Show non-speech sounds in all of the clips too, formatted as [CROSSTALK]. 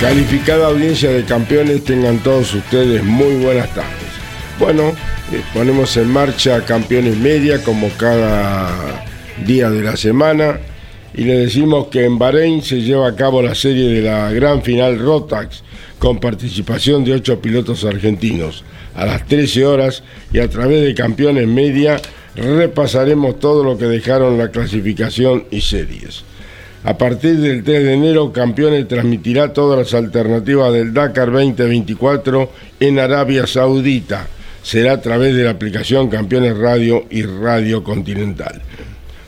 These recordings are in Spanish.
Calificada audiencia de campeones, tengan todos ustedes muy buenas tardes. Bueno, eh, ponemos en marcha Campeones Media como cada día de la semana y le decimos que en Bahrein se lleva a cabo la serie de la gran final Rotax con participación de ocho pilotos argentinos. A las 13 horas y a través de Campeones Media repasaremos todo lo que dejaron la clasificación y series. A partir del 3 de enero, Campeones transmitirá todas las alternativas del Dakar 2024 en Arabia Saudita. Será a través de la aplicación Campeones Radio y Radio Continental.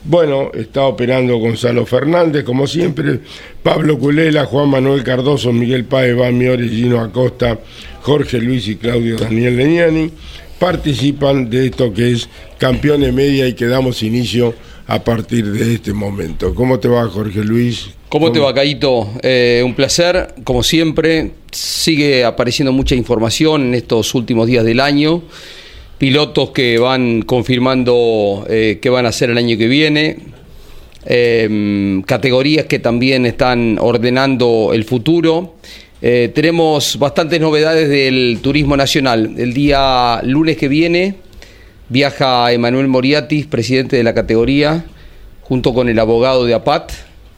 Bueno, está operando Gonzalo Fernández, como siempre, Pablo Culela, Juan Manuel Cardoso, Miguel Páez, Bami Gino Acosta, Jorge Luis y Claudio Daniel Leñani participan de esto que es Campeones Media y que damos inicio a partir de este momento. ¿Cómo te va, Jorge Luis? ¿Cómo, te va, Caito? Eh, un placer, como siempre. Sigue apareciendo mucha información en estos últimos días del año. Pilotos que van confirmando eh, qué van a hacer el año que viene. Em, categorías que también están ordenando el futuro. Eh, tenemos bastantes novedades del turismo nacional. El día lunes que viene viaja Emanuel Moriatis, presidente de la categoría, junto con el abogado de APAT,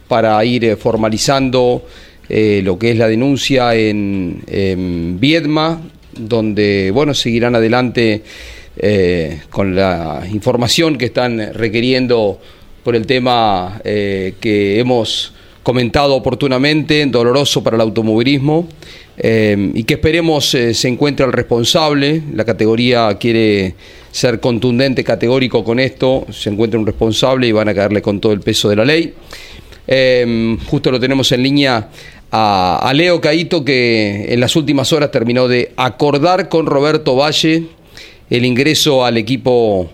para ir eh, formalizando eh, lo que es la denuncia en, Viedma, donde bueno, seguirán adelante eh, con la información que están requiriendo por el tema que hemos comentado oportunamente, doloroso para el automovilismo, y que esperemos se encuentre el responsable. La categoría quiere ser contundente, categórico con esto, se encuentra un responsable y van a caerle con todo el peso de la ley. Em, justo lo tenemos en línea a, Leo Caito, que en las últimas horas terminó de acordar con Roberto Valle el ingreso al equipo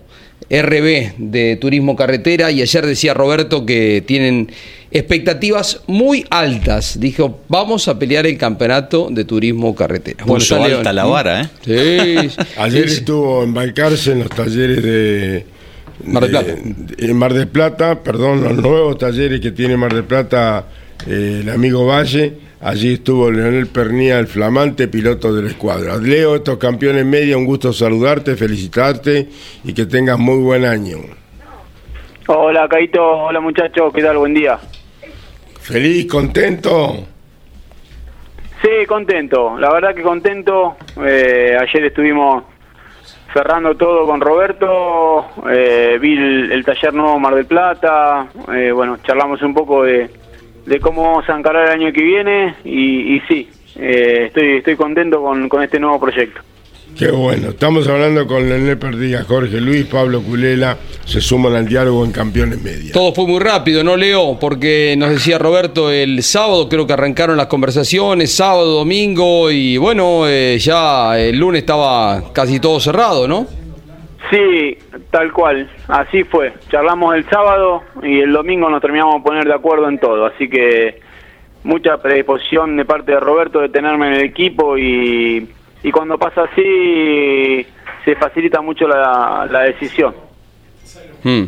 RB de Turismo Carretera y ayer decía Roberto que tienen expectativas muy altas. Dijo, vamos a pelear el campeonato de turismo carretera. Bueno, está alta la vara, ¿eh? Sí. [LAUGHS] Ayer estuvo en embarcarse en los talleres de... Mar del Plata. en Mar del Plata, perdón, los nuevos talleres que tiene Mar del Plata eh, el amigo Valle. Allí estuvo Leonel Pernía, el flamante piloto de la escuadra. Leo, estos campeones media, un gusto saludarte, felicitarte y que tengas muy buen año. Hola, Caito. Hola, muchachos. ¿Qué tal? Buen día. ¿Feliz? ¿Contento? Sí, contento. La verdad que contento. Eh, ayer estuvimos cerrando todo con Roberto. Eh, vi el, taller nuevo Mar del Plata. Eh, bueno, charlamos un poco de, cómo vamos a encarar el año que viene. Y, sí, estoy, estoy contento con, con este nuevo proyecto. Qué bueno. Estamos hablando con Leonel Perdía, Jorge Luis, Pablo Culela. Se suman al diálogo en Campeones Media. Todo fue muy rápido, ¿no, Leo? Porque nos decía Roberto el sábado, creo que arrancaron las conversaciones, sábado, domingo, y bueno, eh, ya el lunes estaba casi todo cerrado, ¿no? Sí, tal cual. Así fue. Charlamos el sábado y el domingo nos terminamos de poner de acuerdo en todo. Así que mucha predisposición de parte de Roberto de tenerme en el equipo y y cuando pasa así se facilita mucho la, decisión. Hmm.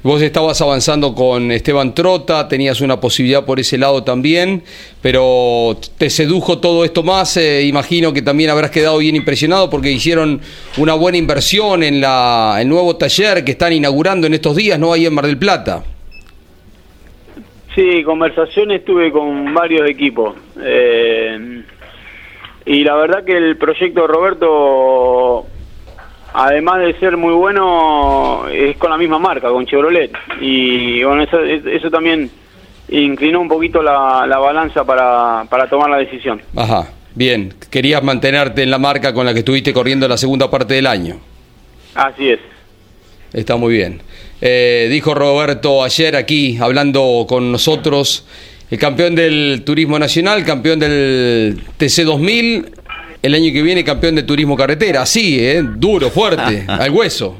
Vos estabas avanzando con Esteban Trota, tenías una posibilidad por ese lado también, pero te sedujo todo esto más. Eh, imagino que también habrás quedado bien impresionado porque hicieron una buena inversión en la, el nuevo taller que están inaugurando en estos días, ¿no? Ahí en Mar del Plata. Sí, conversaciones tuve con varios equipos. Eh, y la verdad que el proyecto de Roberto, además de ser muy bueno, es con la misma marca, con Chevrolet. Y bueno, eso, eso también inclinó un poquito la, la balanza para, para tomar la decisión. Ajá, bien. Querías mantenerte en la marca con la que estuviste corriendo la segunda parte del año. Así es. Está muy bien. Eh, dijo Roberto ayer aquí, hablando con nosotros, el campeón del Turismo Nacional, campeón del TC 2000, el año que viene campeón de Turismo Carretera. Así, ¿eh? Duro, fuerte, [LAUGHS] al hueso.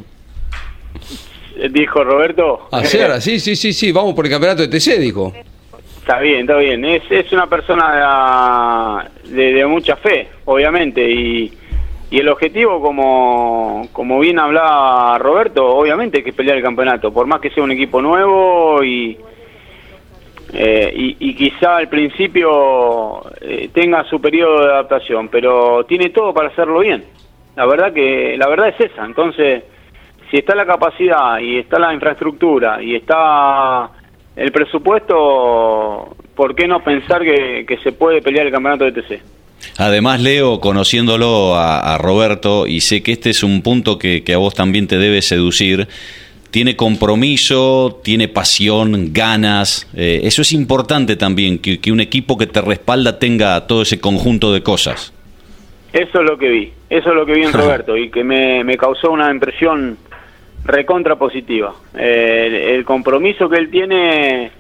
Dijo Roberto. Ayer, sí, sí, sí, sí, vamos por el campeonato de TC, dijo. Está bien, está bien. Es, es una persona de, de mucha fe, obviamente, y y el objetivo, como, como bien hablaba Roberto, obviamente es que pelear el campeonato, por más que sea un equipo nuevo y, eh, y, quizá al principio eh, tenga su periodo de adaptación, pero tiene todo para hacerlo bien. La verdad que la verdad es esa. Entonces, si está la capacidad y está la infraestructura y está el presupuesto, ¿por qué no pensar que se puede pelear el campeonato de TC? Además, Leo, conociéndolo a, Roberto, y sé que este es un punto que, a vos también te debe seducir, tiene compromiso, tiene pasión, ganas. Eh, eso es importante también, que, un equipo que te respalda tenga todo ese conjunto de cosas. Eso es lo que vi, eso es lo que vi en [LAUGHS] Roberto y que me, causó una impresión recontra positiva. Eh, el compromiso que él tiene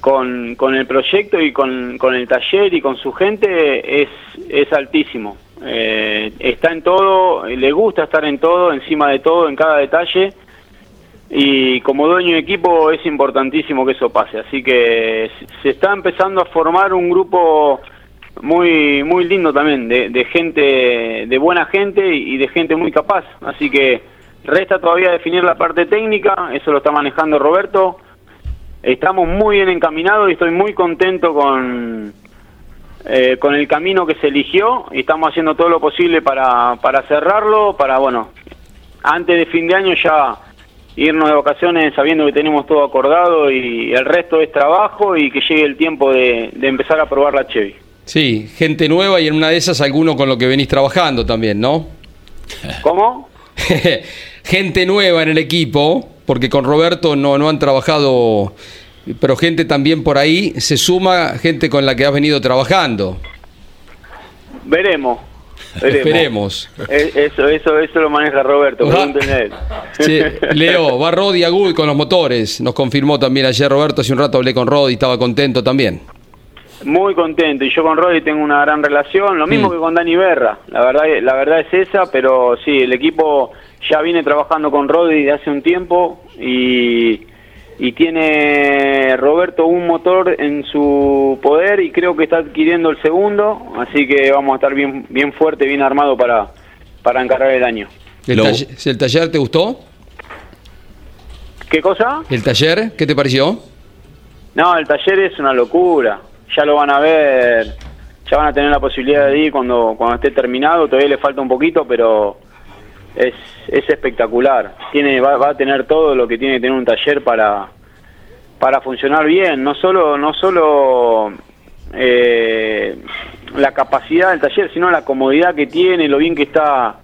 con, con el proyecto y con, con, el taller y con su gente es, es altísimo. Eh, está en todo, le gusta estar en todo, encima de todo, en cada detalle. Y como dueño de equipo es importantísimo que eso pase. Así que se está empezando a formar un grupo muy muy lindo también, de, gente, de buena gente y de gente muy capaz. Así que resta todavía definir la parte técnica, eso lo está manejando Roberto estamos muy bien encaminados y estoy muy contento con, eh, con el camino que se eligió y estamos haciendo todo lo posible para, para cerrarlo, para, bueno, antes de fin de año ya irnos de vacaciones sabiendo que tenemos todo acordado y el resto es trabajo y que llegue el tiempo de, de empezar a probar la Chevy. Sí, gente nueva y en una de esas alguno con lo que venís trabajando también, ¿no? ¿Cómo? [LAUGHS] gente nueva en el equipo porque con Roberto no, no han trabajado, pero gente también por ahí, se suma gente con la que has venido trabajando. Veremos. [LAUGHS] Esperemos. Eso, eso, eso lo maneja Roberto, él. [LAUGHS] Leo, va Rodi Agud con los motores. Nos confirmó también ayer Roberto, hace un rato hablé con Rodi, estaba contento también. Muy contento, y yo con Rodi tengo una gran relación, lo mismo mm. que con Dani Berra, la verdad, la verdad es esa, pero sí, el equipo ya viene trabajando con Rodi de hace un tiempo y, y tiene Roberto un motor en su poder y creo que está adquiriendo el segundo, así que vamos a estar bien, bien fuerte, bien armado para, para encargar el año. ¿El, taller, ¿El taller te gustó? ¿Qué cosa? ¿El taller? ¿Qué te pareció? No, el taller es una locura. Ya lo van a ver, ya van a tener la posibilidad de ir cuando, cuando esté terminado. Todavía le falta un poquito, pero es, es espectacular. Tiene, va, va, a tener todo lo que tiene que tener un taller para, para funcionar bien. No solo, no solo eh, la capacidad del taller, sino la comodidad que tiene, lo bien que está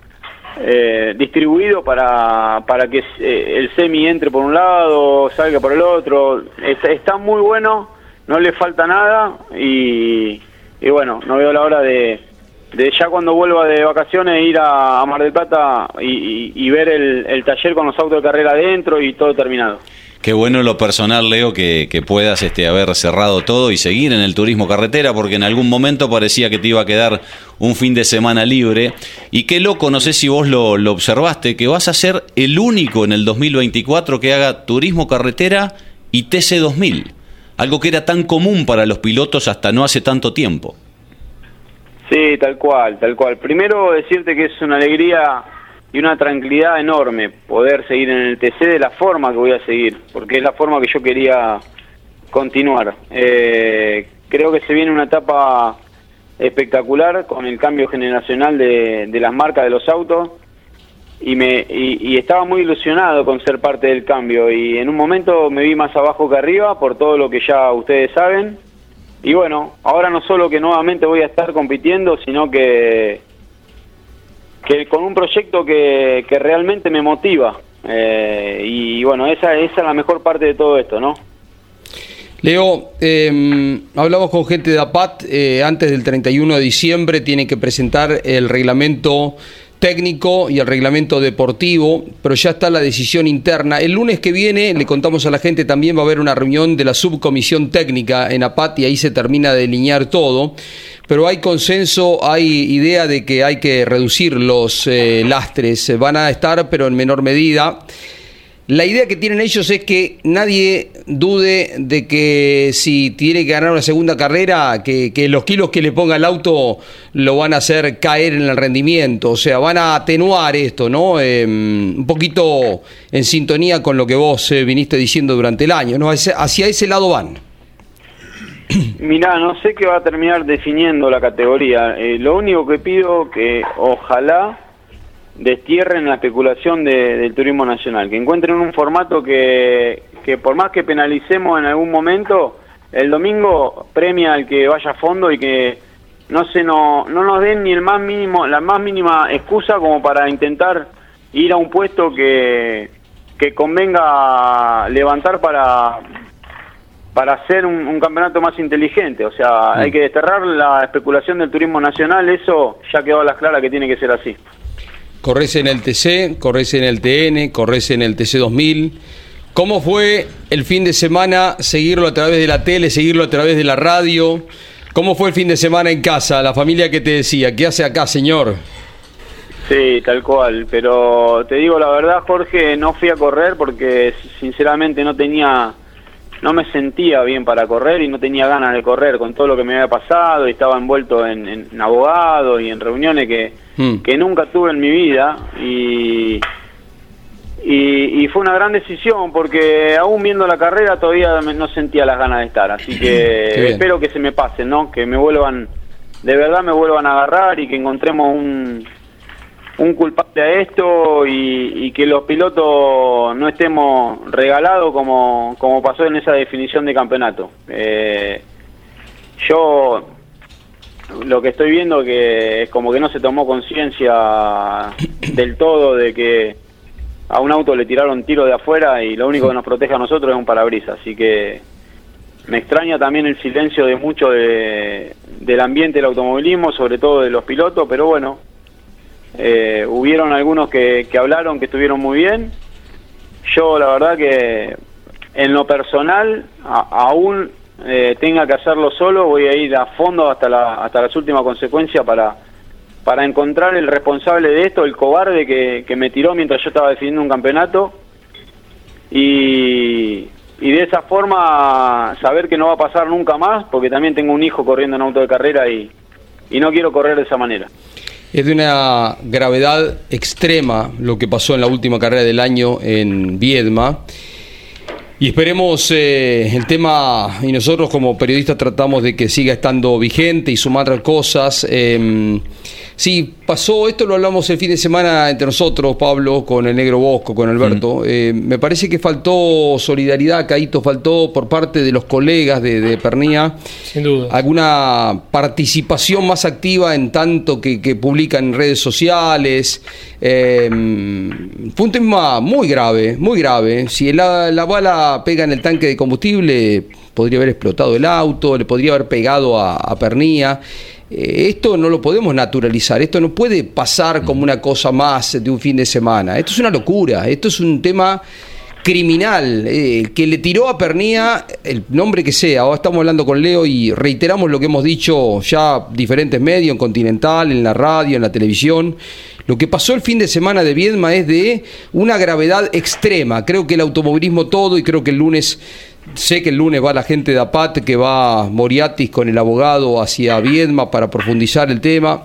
eh, distribuido para, para que eh, el semi entre por un lado, salga por el otro. Está, está muy bueno, no le falta nada y, y bueno, no veo la hora de de ya cuando vuelva de vacaciones ir a, Mar del Plata y, ver el, taller con los autos de carrera adentro y todo terminado. Qué bueno en lo personal, Leo, que, puedas este, haber cerrado todo y seguir en el turismo carretera, porque en algún momento parecía que te iba a quedar un fin de semana libre. Y qué loco, no sé si vos lo, lo observaste, que vas a ser el único en el 2024 que haga turismo carretera y TC2000, algo que era tan común para los pilotos hasta no hace tanto tiempo. Sí, tal cual, tal cual. Primero decirte que es una alegría y una tranquilidad enorme poder seguir en el TC de la forma que voy a seguir, porque es la forma que yo quería continuar. Eh, creo que se viene una etapa espectacular con el cambio generacional de, las marcas de los autos y me y, estaba muy ilusionado con ser parte del cambio y en un momento me vi más abajo que arriba por todo lo que ya ustedes saben y bueno ahora no solo que nuevamente voy a estar compitiendo sino que que con un proyecto que, que realmente me motiva. Eh, y bueno esa esa es la mejor parte de todo esto no Leo, eh, hablamos con gente de APAT, eh, antes del 31 de diciembre tiene que presentar el reglamento técnico y el reglamento deportivo, pero ya está la decisión interna. El lunes que viene, le contamos a la gente, también va a haber una reunión de la subcomisión técnica en APAT y ahí se termina de delinear todo. Pero hay consenso, hay idea de que hay que reducir los eh, lastres. Van a estar, pero en menor medida. La idea que tienen ellos es que nadie dude de que si tiene que ganar una segunda carrera, que, los kilos que le ponga el auto lo van a hacer caer en el rendimiento. O sea, van a atenuar esto, ¿no? Em, un poquito en sintonía con lo que vos eh, viniste diciendo durante el año, ¿no? Hacia, ese lado van. [CLEARS THROAT] Mirá, no sé qué va a terminar definiendo la categoría. Eh, lo único que pido que ojalá destierren la especulación del turismo nacional, que encuentren un formato que, que por más que penalicemos en algún momento, el domingo premia al que vaya a fondo y que no se no, no nos den ni el más mínimo, la más mínima excusa como para intentar ir a un puesto que, que convenga levantar para para hacer un, un campeonato más inteligente, o sea, hay mm. que desterrar la especulación del turismo nacional, eso ya quedó a las claras que tiene que ser así. Corres en el TC, corres en el TN, corres en el TC 2000. ¿Cómo fue el fin de semana seguirlo a través de la tele, seguirlo a través de la radio? ¿Cómo fue el fin de semana en casa? La familia que te decía, ¿qué hace acá, señor? Sí, tal cual, pero te digo la verdad, Jorge, no fui a correr porque sinceramente no tenía, no me sentía bien para correr y no tenía ganas de correr con todo lo que me había pasado y estaba envuelto en, abogados y en reuniones que, Hmm. que nunca tuve en mi vida y, y, fue una gran decisión porque aún viendo la carrera todavía no sentía las ganas de estar, así que [CLEARS THROAT] espero que se me pase, ¿no? Que me vuelvan, de verdad me vuelvan a agarrar y que encontremos un, un culpable a esto y, que los pilotos no estemos regalados como, como pasó en esa definición de campeonato. Eh, yo lo que estoy viendo que es como que no se tomó conciencia del todo de que a un auto le tiraron tiro de afuera y lo único que nos protege a nosotros es un parabrisas. Así que me extraña también el silencio de mucho de, del ambiente del automovilismo, sobre todo de los pilotos, pero bueno, eh, hubieron algunos que, que hablaron que estuvieron muy bien. Yo la verdad que en lo personal aún eh, tenga que hacerlo solo, voy a ir a fondo hasta, la, hasta las últimas consecuencias para, para encontrar el responsable de esto, el cobarde que, que me tiró mientras yo estaba definiendo un campeonato. Y, y de esa forma saber que no va a pasar nunca más, porque también tengo un hijo corriendo en auto de carrera y, y no quiero correr de esa manera. Es de una gravedad extrema lo que pasó en la última carrera del año en Viedma. Y esperemos eh, el tema, y nosotros como periodistas tratamos de que siga estando vigente y sumar cosas. Eh, Sí, pasó, esto lo hablamos el fin de semana entre nosotros, Pablo, con el Negro Bosco, con Alberto. Eh, me parece que faltó solidaridad, Caíto, faltó por parte de los colegas de, Pernía. Sin duda. Alguna participación más activa en tanto que, publican en redes sociales. Eh, fue un tema muy grave, muy grave. Si la, bala pega en el tanque de combustible, podría haber explotado el auto, le podría haber pegado a, a Pernía. Eh, esto no lo podemos naturalizar, esto no puede pasar como una cosa más de un fin de semana. Esto es una locura, esto es un tema criminal eh, que le tiró a Pernía el nombre que sea. Ahora estamos hablando con Leo y reiteramos lo que hemos dicho ya diferentes medios, en Continental, en la radio, en la televisión. Lo que pasó el fin de semana de Viedma es de una gravedad extrema. Creo que el automovilismo todo y creo que el lunes Sé que el lunes va la gente de APAT, que va Moriatis con el abogado hacia Viedma para profundizar el tema.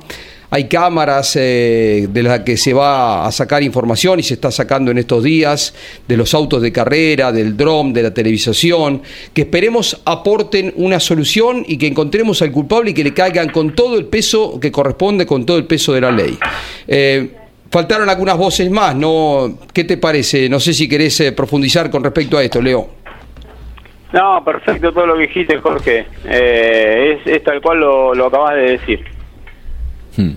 Hay cámaras eh, de las que se va a sacar información y se está sacando en estos días de los autos de carrera, del dron, de la televisación, que esperemos aporten una solución y que encontremos al culpable y que le caigan con todo el peso que corresponde, con todo el peso de la ley. Eh, faltaron algunas voces más, ¿no? ¿Qué te parece? No sé si querés eh, profundizar con respecto a esto, Leo. No, perfecto todo lo que dijiste, Jorge. Eh, es, es tal cual lo, lo acabas de decir. Hmm.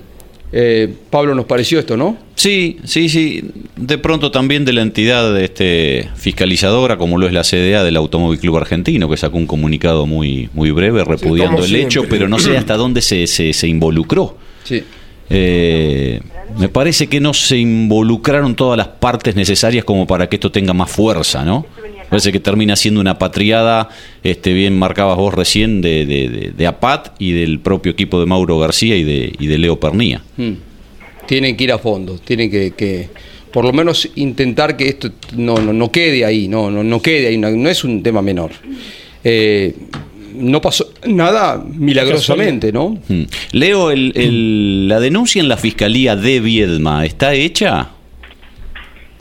Eh, Pablo, nos pareció esto, ¿no? Sí, sí, sí. De pronto también de la entidad este, fiscalizadora, como lo es la CDA del Automóvil Club Argentino, que sacó un comunicado muy, muy breve repudiando el hecho, pero no sé [CLEARS THROAT] hasta dónde se, se, se involucró. Sí. Eh, me parece que no se involucraron todas las partes necesarias como para que esto tenga más fuerza, ¿no? Parece que termina siendo una patriada, este, bien marcabas vos recién, de, de, de- de APAT y del propio equipo de Mauro García y de, y de Leo Pernía. Mm. Tienen que ir a fondo, tienen que, que por lo menos intentar que esto no, no, no quede ahí, no, no, no quede ahí, no, no es un tema menor. Eh, no pasó nada milagrosamente, ¿no? Hmm. Leo, el, el- la denuncia en la Fiscalía de Viedma, ¿está hecha?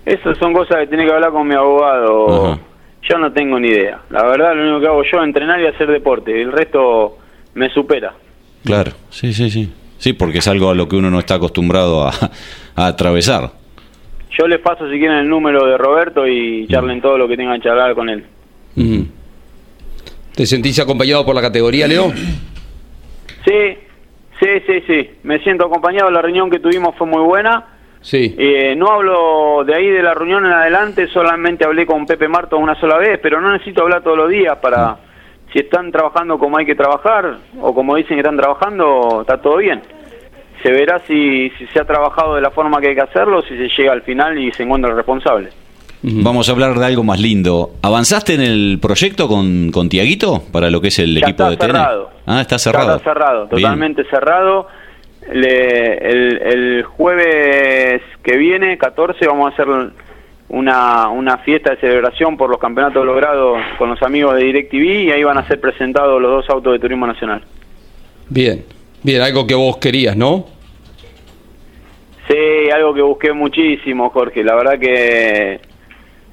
Esas son cosas que tiene que hablar con mi abogado. Ajá. Yo no tengo ni idea. La verdad, lo único que hago yo es entrenar y hacer deporte. El resto me supera. Claro, sí, sí, sí. Sí, porque es algo a lo que uno no está acostumbrado a, a atravesar. Yo les paso si quieren el número de Roberto y charlen todo lo que tengan que charlar con él. Ujú. ¿Te sentís acompañado por la categoría, Leo? Sí, sí, sí, sí. Me siento acompañado. La reunión que tuvimos fue muy buena. Sí. Eh, no hablo de ahí de la reunión en adelante, solamente hablé con Pepe Marto una sola vez, pero no necesito hablar todos los días para, si están trabajando como hay que trabajar, o como dicen que están trabajando, está todo bien. Se verá si, si se ha trabajado de la forma que hay que hacerlo, si se llega al final y se encuentra el responsable. Vamos a hablar de algo más lindo. ¿Avanzaste en el proyecto con, con Tiaguito para lo que es el Ya equipo está de TN? cerrado. Ah, está cerrado. está cerrado, Bien. totalmente cerrado. Le- el, el jueves que viene, 14, vamos a hacer una, una fiesta de celebración por los campeonatos logrados con los amigos de DirecTV y ahí van a ser presentados los dos autos de Turismo Nacional. Bien. Bien, algo que vos querías, ¿no? Sí, algo que busqué muchísimo, Jorge. La verdad que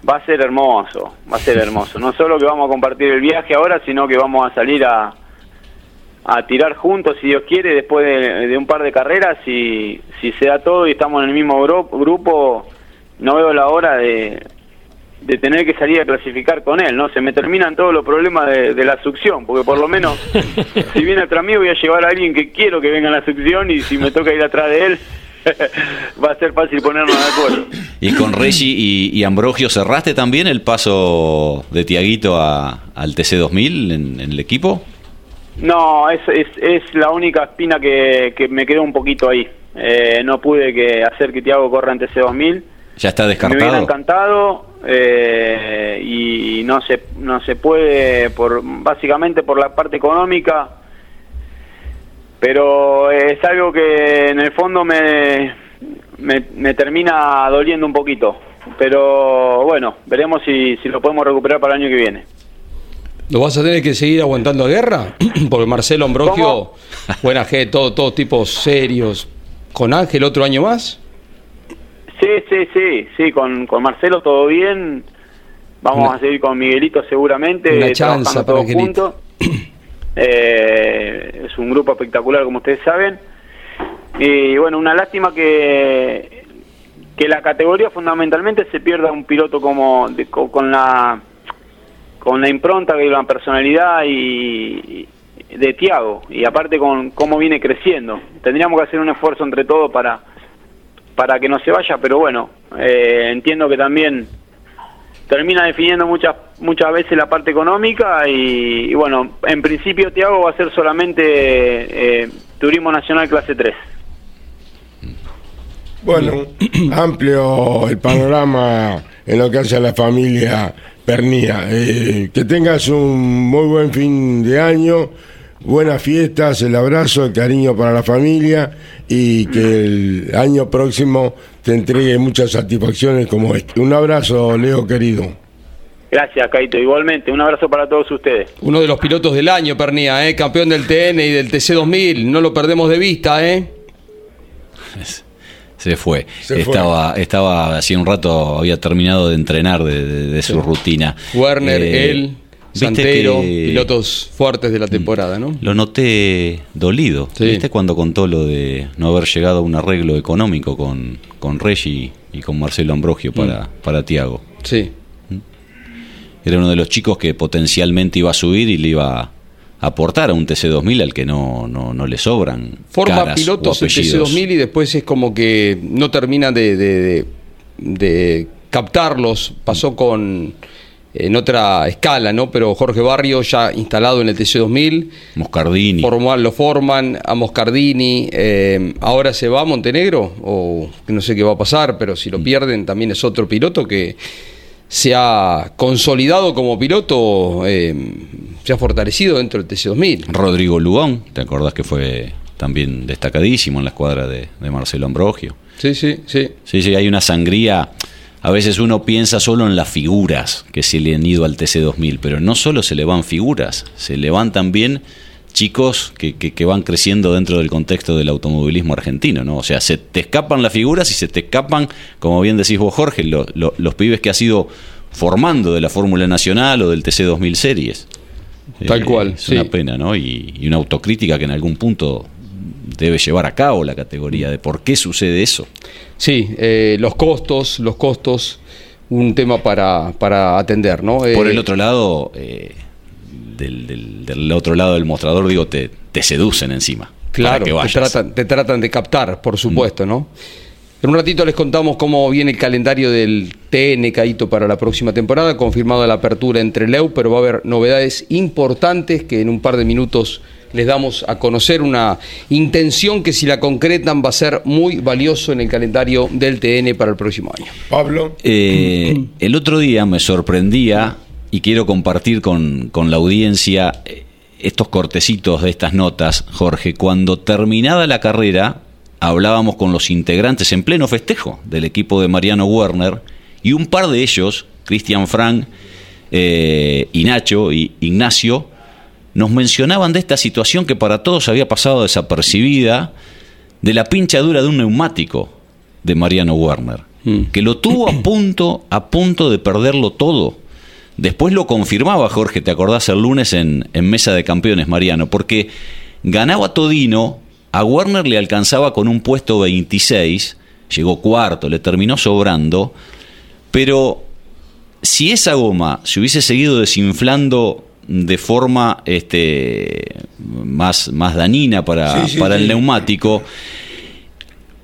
va a ser hermoso, va a ser hermoso. No solo que vamos a compartir el viaje ahora, sino que vamos a salir a, a tirar juntos, si Dios quiere, después de, de un par de carreras. Si, si se da todo y estamos en el mismo gru- grupo, no veo la hora de, de tener que salir a clasificar con él, ¿no? Se me terminan todos los problemas de, de la succión, porque por lo menos, [LAUGHS] si viene atrás mío, voy a llevar a alguien que quiero que venga a la succión y si me toca ir atrás de él, [LAUGHS] va a ser fácil ponernos de acuerdo. Y con Reggie y, y Ambrogio, ¿cerraste también el paso de Tiaguito a, al TC2000 en, en el equipo? No, es, es, es la única espina que, que me quedó un poquito ahí. Eh, no pude que hacer que Tiago corra en TC2000. ¿Ya está Me hubiera descartado? encantado eh, y no se no se puede por básicamente por la parte económica, pero es algo que en el fondo me, me, me termina doliendo un poquito. Pero bueno, veremos si, si lo podemos recuperar para el año que viene. ¿Lo vas a tener que seguir aguantando guerra? [CLEARS THROAT] Porque Marcelo Ambrogio, buena gente, todo, todos tipos serios. ¿Con Ángel otro año más? Sí, sí, sí, sí, con, con Marcelo todo bien. Vamos Una- a seguir con Miguelito seguramente, una chanza para juntos. [CLEARS THROAT] Eh, es un grupo espectacular, como ustedes saben. Y bueno, una lástima que, que la categoría fundamentalmente se pierda un piloto como de- con la con la impronta y la personalidad y, y de Tiago y aparte con cómo viene creciendo. Tendríamos que hacer un esfuerzo entre todos para para que no se vaya, pero bueno, eh, entiendo que también termina definiendo muchas muchas veces la parte económica y, y bueno, en principio Tiago va a ser solamente eh, Turismo Nacional Clase 3. Bueno, amplio el panorama en lo que hace a la familia Pernía. Eh, que tengas un muy buen fin de año, buenas fiestas, el abrazo, el cariño para la familia y que el año próximo te entregue muchas satisfacciones como este. Un abrazo, Leo querido. Gracias, Caito. Igualmente, un abrazo para todos ustedes. Uno de los pilotos del año, Pernía, ¿eh? campeón del TN y del TC2000. No lo perdemos de vista, ¿eh? Se fue. Se fue. estaba, estaba hace un rato, había terminado de entrenar de, de- de su rutina. Werner, Eh, él, Santero, que- pilotos fuertes de la temporada, ¿no? Lo noté dolido. Sí. ¿Viste cuando contó lo de no haber llegado a un arreglo económico con, con Reggi y con Marcelo Ambrogio para, para Tiago? Sí. Era uno de los chicos que potencialmente iba a subir y le iba a aportar a un TC2000 al que no, no, no le sobran. Forma caras o pilotos el apellidos. TC2000 y después es como que no termina de, de- de- de captarlos. Pasó con en otra escala, ¿no? Pero Jorge Barrio ya instalado en el TC2000, Moscardini. formal, lo forman a Moscardini, eh, ahora se va a Montenegro, o que no sé qué va a pasar, pero si lo pierden también es otro piloto que se ha consolidado como piloto, eh, se ha fortalecido dentro del TC2000. Rodrigo Lugón, ¿te acordás que fue también destacadísimo en la escuadra de, de Marcelo Ambrogio? Sí, sí, sí. Sí, sí, hay una sangría. A veces uno piensa solo en las figuras que se le han ido al TC2000, pero no solo se le van figuras, se le van también chicos que, que- que van creciendo dentro del contexto del automovilismo argentino, ¿no? O sea, se te escapan las figuras y se te escapan, como bien decís vos, Jorge, lo- lo- los pibes que has ido formando de la Fórmula Nacional o del TC2000 Series. Tal cual, Es sí. una pena, ¿no? Y, y una autocrítica que en algún punto debe llevar a cabo la categoría de por qué sucede eso. Sí, eh, los costos, los costos, un tema para, para atender, ¿no? Por Eh, el otro lado, eh, del, del- del otro lado del mostrador, digo, te, te seducen encima. Claro, para que te tratan, te tratan de captar, por supuesto, ¿no? En un ratito les contamos cómo viene el calendario del TN Caíto para la próxima temporada, confirmada la apertura entre Leu, pero va a haber novedades importantes que en un par de minutos les damos a conocer una intención que si la concretan va a ser muy valioso en el calendario del TN para el próximo año. Pablo, Eh, el otro día me sorprendía y quiero compartir con, con la audiencia eh, estos cortecitos de estas notas, Jorge. Cuando terminada la carrera, hablábamos con los integrantes en pleno festejo del equipo de Mariano Werner y un par de ellos, Cristian Frank eh, y Nacho y Ignacio, nos mencionaban de esta situación que para todos había pasado desapercibida, de la pinchadura de un neumático de Mariano Werner, Mm. que lo tuvo a punto, a punto de perderlo todo. Después lo confirmaba Jorge, te acordás el lunes en, en Mesa de Campeones, Mariano, porque ganaba Todino, a Werner le alcanzaba con un puesto 26, llegó cuarto, le terminó sobrando, pero si esa goma se hubiese seguido desinflando de forma este, más, más dañina para, Sí, sí, para sí. el neumático,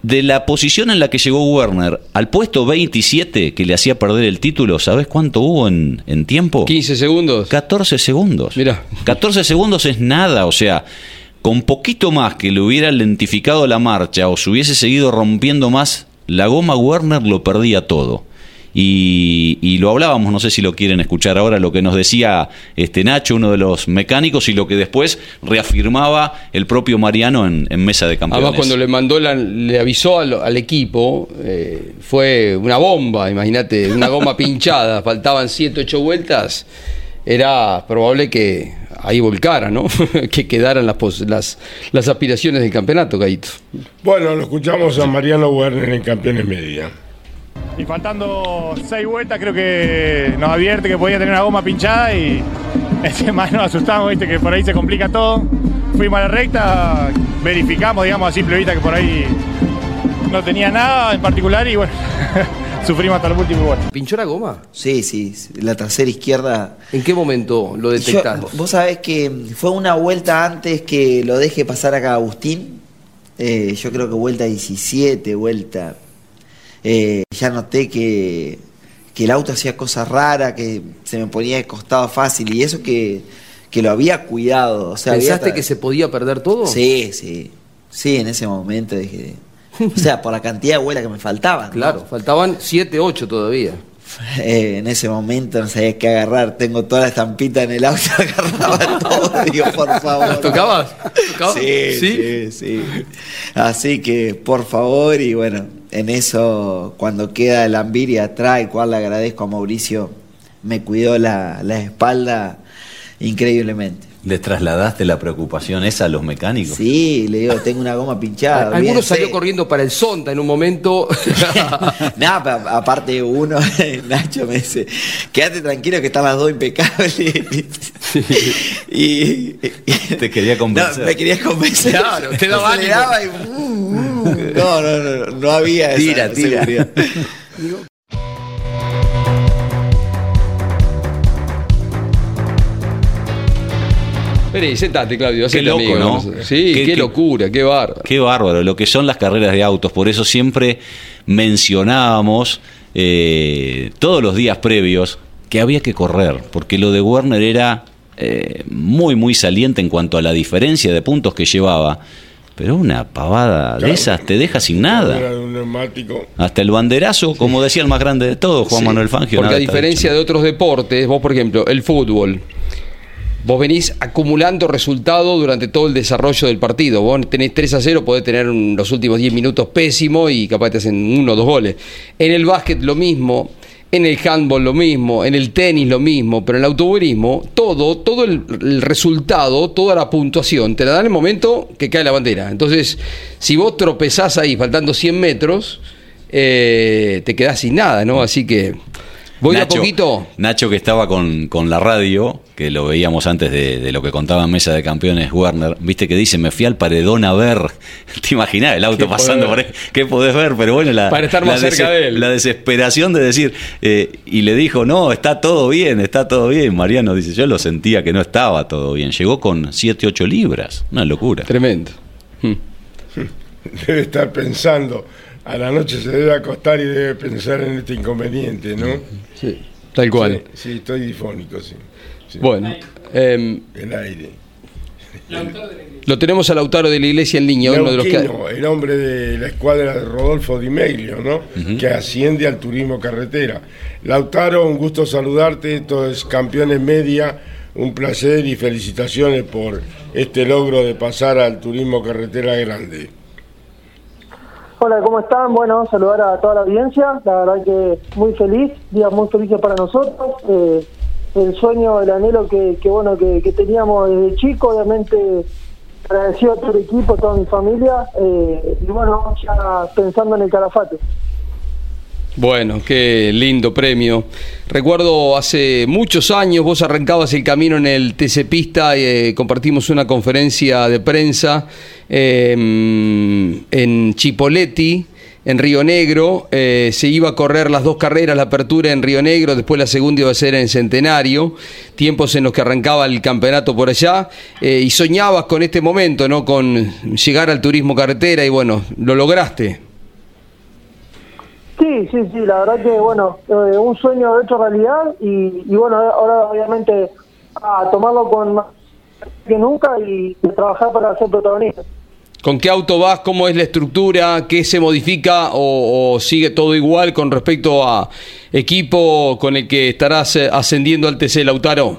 de la posición en la que llegó Werner al puesto 27 que le hacía perder el título, ¿sabes cuánto hubo en, en tiempo? 15 segundos. 14 segundos. Mirá. 14 segundos es nada, o sea, con poquito más que le hubiera lentificado la marcha o se hubiese seguido rompiendo más, la goma Werner lo perdía todo. Y, y lo hablábamos, no sé si lo quieren escuchar ahora, lo que nos decía este Nacho, uno de los mecánicos, y lo que después reafirmaba el propio Mariano en, en mesa de campeones. Además, cuando le mandó, la- le avisó al, al equipo, eh, fue una bomba, imagínate, una goma [LAUGHS] pinchada, faltaban 7, 8 vueltas, era probable que ahí volcara, ¿no? [LAUGHS] que quedaran las, pos- las, las aspiraciones del campeonato, Gaito. bueno, lo escuchamos a Mariano Werner en Campeones Media. Y faltando seis vueltas creo que nos advierte que podía tener una goma pinchada y [LAUGHS] ese más nos asustamos, viste, que por ahí se complica todo. Fuimos a la recta, verificamos, digamos, a simple vista que por ahí no tenía nada en particular y bueno, [LAUGHS] sufrimos hasta el último vuelta. ¿Pinchó la goma? Sí, sí, la trasera izquierda. ¿En qué momento lo Yo- detectaste? vos sabés que fue una vuelta antes que lo deje pasar acá Agustín. Eh, yo creo que vuelta 17, vuelta. Eh, ya noté que, que el auto hacía cosas raras, que se me ponía de costado fácil y eso que, que lo había cuidado. O sea, ¿Pensaste que se podía perder todo? Sí, sí. Sí, en ese momento dije. O sea, por la cantidad de vueltas que me faltaban. ¿no? Claro, faltaban 7, 8 todavía. [LAUGHS] Eh, en ese momento no sabía qué agarrar. Tengo toda la estampita en el auto, [LAUGHS] agarraba todo. Digo, por favor. ¿Tocabas? ¿Tocabas? Sí, sí, sí. Así que, por favor, y bueno, en eso, cuando queda el Ambiri atrás, el cual le agradezco a Mauricio, me cuidó la, la espalda increíblemente. ¿Le trasladaste la preocupación esa a los mecánicos? Sí, le digo, tengo una goma pinchada. Algunos olvídense. salió corriendo para el Sonda en un momento. [LAUGHS] Nada, aparte uno, [LAUGHS] Nacho me dice, quédate tranquilo que están las dos impecables. [LAUGHS] y, y- Te quería convencer. No, me querías convencer. Claro, te daba y, uh, uh, no, no, no, no, no había esa Tira, tira. seguridad. Vení, sentate, Claudio. Qué loco, amigo. ¿no? Sí, Qué- qué, qué- locura, qué bárbaro. Qué bárbaro, lo que son las carreras de autos. Por eso siempre mencionábamos eh, todos los días previos que había que correr, porque lo de Werner era eh, muy, muy saliente en cuanto a la diferencia de puntos que llevaba. Pero una pavada de esas te deja sin nada. de un neumático. Hasta el banderazo, como decía el más grande de todos, Juan Sí, Manuel Fangio. Porque nada a diferencia dicho. de otros deportes, vos, por ejemplo, el fútbol, vos venís acumulando resultados durante todo el desarrollo del partido. Vos tenés 3 a 0, podés tener un- los últimos 10 minutos pésimo y capaz te hacen uno o dos goles. En el básquet lo mismo. En el handball lo mismo, en el tenis lo mismo, pero en el automovilismo todo, todo el, resultado, toda la puntuación te la dan en el momento que cae la bandera. Entonces, si vos tropezás ahí faltando 100 metros, eh, te quedás sin nada, ¿no? Así que voy a poquito. Nacho que estaba con, con la radio, que lo veíamos antes de, de lo que contaba en Mesa de Campeones Werner, viste que dice, me fui al paredón a ver, [LAUGHS] te imaginás el auto ¿Qué pasando por ahí, ¿qué podés ver? Pero bueno, la, Para estar más la cerca de él. la desesperación de decir, eh, y le dijo, no, está todo bien, está todo bien. Mariano dice, yo lo sentía que no estaba todo bien, llegó con 7, 8 libras, una locura. Tremendo. Hmm. [LAUGHS] Debe estar pensando, a la noche se debe acostar y debe pensar en este inconveniente, ¿no? Sí, tal cual. Sí, sí, estoy difónico, sí. Sí. Bueno, em, El aire. lo tenemos a Lautaro de la Iglesia en línea, uno de los que. El hombre de la escuadra de Rodolfo Di Meglio, ¿no? Que asciende al turismo carretera. Lautaro, un gusto saludarte, esto es Campeones Media, un placer y felicitaciones por este logro de pasar al turismo carretera grande. Hola, ¿cómo están? Bueno, saludar a toda la audiencia. La verdad que muy feliz, días muy felices para nosotros. Eh, el sueño, el anhelo que, bueno que, que teníamos desde chico, obviamente agradecido a todo el equipo, a toda mi familia. eh, y bueno, ya pensando en el calafate. Bueno, qué lindo premio. Recuerdo hace muchos años vos arrancabas el camino en el TC Pista, eh, compartimos una conferencia de prensa eh, en Chipoletti, en Río Negro. eh, se iba a correr las dos carreras, la apertura en Río Negro, después la segunda iba a ser en Centenario, tiempos en los que arrancaba el campeonato por allá, eh, y soñabas con este momento, ¿no? Con llegar al turismo carretera y bueno, lo lograste. Sí, sí, sí, la verdad que bueno, eh, un sueño hecho realidad y, y bueno, ahora obviamente a tomarlo con más que nunca y, y trabajar para ser protagonista. ¿Con qué auto vas? ¿Cómo es la estructura? ¿Qué se modifica o, o sigue todo igual con respecto a equipo con el que estarás eh, ascendiendo al TC Lautaro?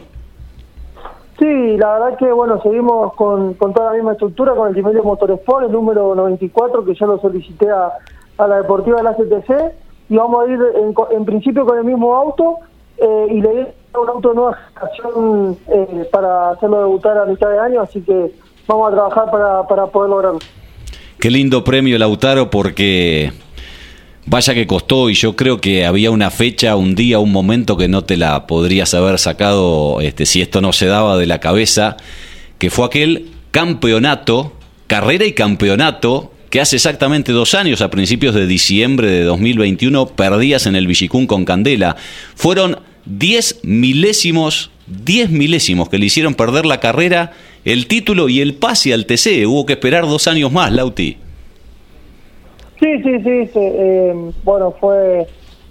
Sí, la verdad que bueno, seguimos con, con toda la misma estructura, con el Timelio Motorsport, el número 94, que ya lo solicité a, a la Deportiva de la CTC, y vamos a ir en, en principio con el mismo auto, eh, y le di un auto de nueva generación eh, para hacerlo debutar a mitad de año, así que vamos a trabajar para, para poder lograrlo. Qué lindo premio Lautaro porque vaya que costó y yo creo que había una fecha, un día, un momento que no te la podrías haber sacado este, si esto no se daba de la cabeza, que fue aquel campeonato, carrera y campeonato que hace exactamente dos años, a principios de diciembre de 2021, perdías en el Villicún con Candela. Fueron 10 milésimos, 10 milésimos que le hicieron perder la carrera, el título y el pase al TC. Hubo que esperar dos años más, Lauti. Sí, sí, sí. sí, eh, bueno, fue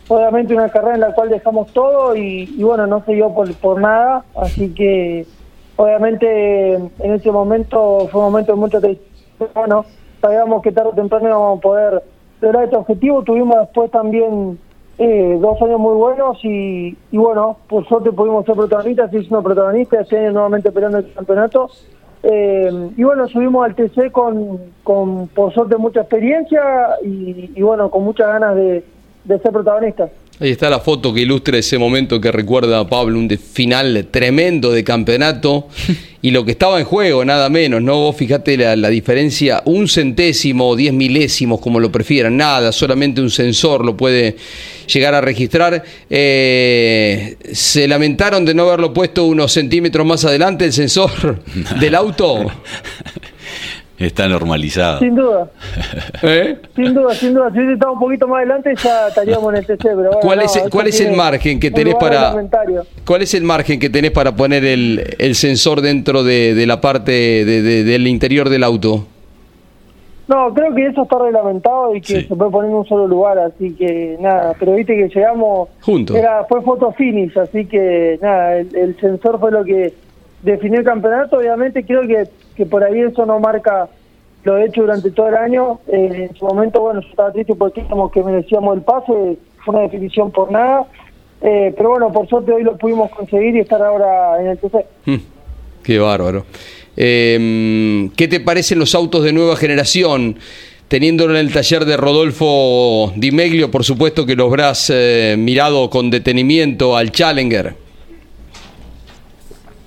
obviamente una carrera en la cual dejamos todo y, y bueno, no se dio por, por nada. Así que obviamente en ese momento fue un momento de mucha tristeza. Bueno, sabíamos que tarde o temprano íbamos a poder lograr este objetivo. Tuvimos después también eh, dos años muy buenos y, y bueno, por suerte pudimos ser protagonistas, sí, siendo protagonistas, este año nuevamente peleando el campeonato. Eh, y bueno, subimos al TC con, con por suerte mucha experiencia y, y bueno, con muchas ganas de ser protagonistas. Ahí está la foto que ilustra ese momento que recuerda a Pablo, un de- final tremendo de campeonato [LAUGHS] y lo que estaba en juego, nada menos, ¿no? Vos fijate la, la diferencia, un centésimo o diez milésimos, como lo prefieran, nada, solamente un sensor lo puede llegar a registrar. Eh, ¿Se lamentaron de no haberlo puesto unos centímetros más adelante el sensor [LAUGHS] del auto? [LAUGHS] Está normalizado. Sin duda, [LAUGHS] ¿Eh? sin duda, sin duda. Si hubiese estado un poquito más adelante ya estaríamos en el TC, pero bueno, ¿Cuál no, es, cuál es el margen que tenés para cuál es el margen que tenés para poner el, el sensor dentro de, de la parte de- de- del interior del auto? No, creo que eso está reglamentado y que Sí. se puede poner en un solo lugar, así que nada, pero viste que llegamos, Juntos. era fue foto finish, así que nada, el, el sensor fue lo que definió el campeonato, obviamente creo que, que por ahí eso no marca lo hecho durante todo el año, Eh, en su momento, bueno, yo estaba triste porque creíamos que merecíamos el pase, fue una definición por nada, Eh, pero bueno, por suerte hoy lo pudimos conseguir y estar ahora en el TC. Mm, Qué bárbaro. Eh, ¿Qué te parecen los autos de nueva generación? Teniéndolo en el taller de Rodolfo Di Meglio, por supuesto que los habrás eh, mirado con detenimiento al Challenger.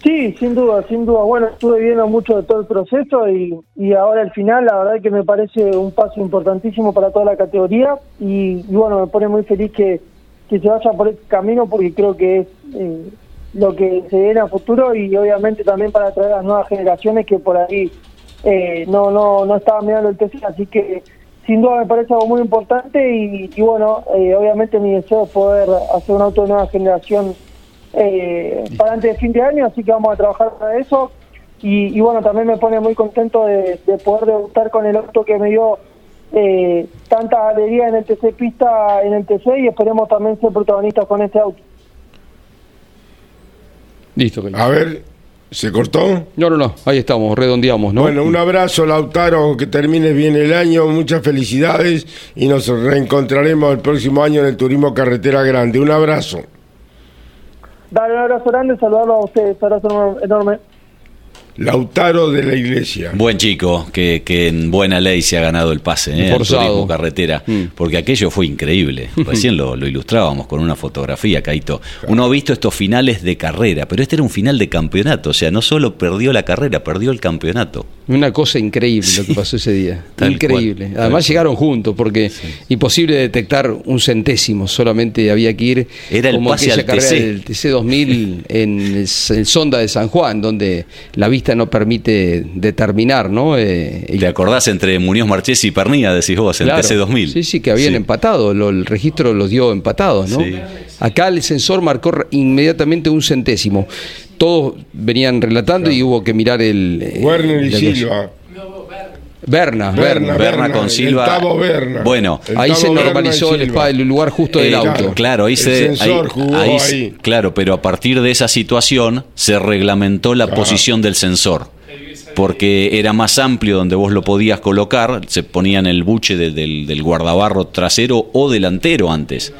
Sí, sin duda, sin duda. Bueno, estuve viendo mucho de todo el proceso y, y ahora al final, la verdad que me parece un paso importantísimo para toda la categoría y, bueno, me pone muy feliz que, que se vaya por este camino porque creo que es eh, lo que se viene a futuro y obviamente también para atraer a las nuevas generaciones que por ahí eh, no, no, no estaban mirando el TC, así que sin duda me parece algo muy importante y, y bueno, eh, obviamente mi deseo es poder hacer un auto de nueva generación eh, para antes de fin de año, así que vamos a trabajar para eso. Y, y bueno, también me pone muy contento de, de poder debutar con el auto que me dio eh, tanta alegría en el TC Pista, en el TC, y esperemos también ser protagonistas con este auto. Listo. A ver, ¿se cortó? No, no, no. Ahí estamos, redondeamos, ¿no? Bueno, un abrazo, Lautaro, que termines bien el año, muchas felicidades y nos reencontraremos el próximo año en el Turismo Carretera Grande. Un abrazo. Dale un abrazo grande, saludarlos a ustedes, un abrazo enorme. Lautaro de la Iglesia. Buen chico, que, que en buena ley se ha ganado el pase ¿eh? al Forzado. turismo carretera, Mm. porque aquello fue increíble. [LAUGHS] Recién lo, lo ilustrábamos con una fotografía, Caito. Uno ha visto estos finales de carrera, pero este era un final de campeonato, o sea, no solo perdió la carrera, perdió el campeonato. Una cosa increíble lo que pasó ese día. Increíble. cual, Además llegaron juntos porque imposible detectar un centésimo. Solamente había que ir Era el como pase aquella al carrera TC. del TC 2000 [LAUGHS] en el, el Sonda de San Juan, donde la vista no permite determinar, ¿no? Eh, ¿Te acordás entre Muñoz Marchesi y Pernilla, decís vos, el Claro. TC2000? Sí, sí, que habían Sí. empatado. lo- el registro los dio empatados, ¿no? Acá el sensor marcó inmediatamente un centésimo. Todos venían relatando y hubo que mirar el. eh, Werner y Silva. Berna, Berna. Berna con el Silva. Tavo Berna. Bueno, El Ahí Tavo se Berna normalizó el, spa- el lugar justo del Eh, auto. claro. Claro, ahí El se. sensor ahí- jugó ahí- ahí. Claro, pero a partir de esa situación se reglamentó la posición del sensor. Porque era más amplio donde vos lo podías colocar, se ponía en el buche de- del, del guardabarro trasero o delantero antes.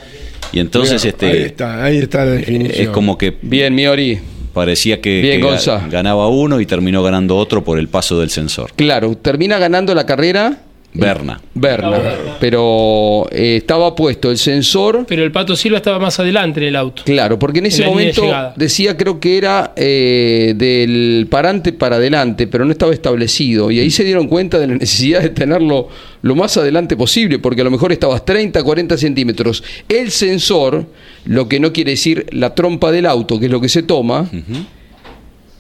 Y entonces Mira, este Ahí está, ahí está la definición. es como que Bien, Miori. Parecía que, Bien, ganaba uno y terminó ganando otro por el paso del sensor. Claro, termina ganando la carrera Berna. Berna, pero eh, estaba puesto el sensor. Pero el Pato Silva estaba más adelante en el auto. Claro, porque en ese En de momento decía creo que era eh, del parante para adelante, pero no estaba establecido. Y ahí se dieron cuenta de la necesidad de tenerlo lo más adelante posible, porque a lo mejor estabas 30, 40 centímetros. El sensor, lo que no quiere decir la trompa del auto, que es lo que se toma,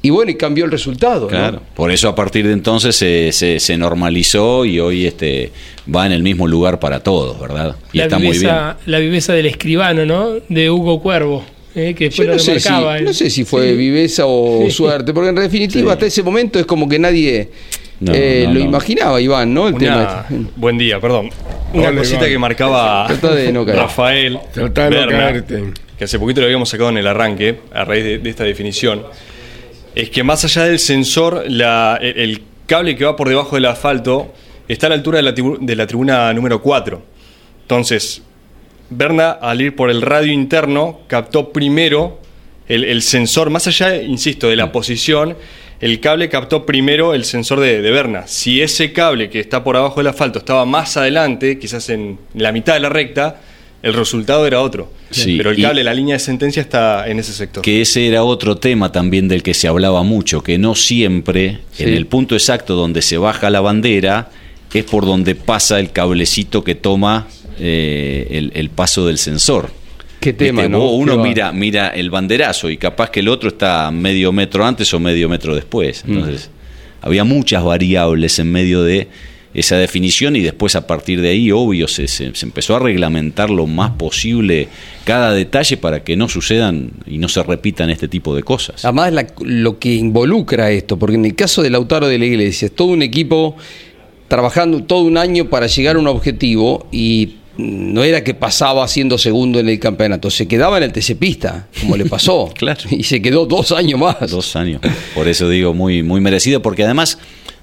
y bueno, y cambió el resultado. ¿no? Claro. Por eso a partir de entonces se, se, se normalizó y hoy este va en el mismo lugar para todos, ¿verdad? Y la está muy bien. viveza, La viveza del escribano, ¿no? De Hugo Cuervo. eh, que Yo no lo sé, si, no sé si fue Sí. viveza o Sí. suerte, porque en definitiva hasta ese momento es como que nadie No, eh, no, lo no. imaginaba, Iván, ¿no? El Una- tema. buen día, perdón. Una Hola, cosita Iván. que marcaba Trata de no caer. Rafael Tratá de no Berna, caerte. que hace poquito lo habíamos sacado en el arranque, a raíz de, de esta definición, es que más allá del sensor, la- el, el cable que va por debajo del asfalto está a la altura de la, tribu- de la tribuna número 4. Entonces, Berna, al ir por el radio interno, captó primero el, el sensor, más allá, insisto, de la posición, el cable captó primero el sensor de, de Berna. Si ese cable que está por abajo del asfalto estaba más adelante, quizás en la mitad de la recta, el resultado era otro. Sí, Pero el cable, la línea de sentencia está en ese sector. Que ese era otro tema también del que se hablaba mucho, que no siempre Sí. en el punto exacto donde se baja la bandera es por donde pasa el cablecito que toma eh, el, el paso del sensor. Qué tema, ¿no? Uno va- mira, mira el banderazo y capaz que el otro está medio metro antes o medio metro después. Mm. Entonces, había muchas variables en medio de esa definición y después a partir de ahí, obvio, se, se- se empezó a reglamentar lo más posible cada detalle para que no sucedan y no se repitan este tipo de cosas. Además, la- lo que involucra esto, porque en el caso de Lautaro de la Iglesia, es todo un equipo trabajando todo un año para llegar a un objetivo y no era que pasaba siendo segundo en el campeonato, se quedaba en el TC Pista, como le pasó. [LAUGHS] Claro. Y se quedó dos años más. Dos años. Por eso digo, muy, muy merecido, porque además,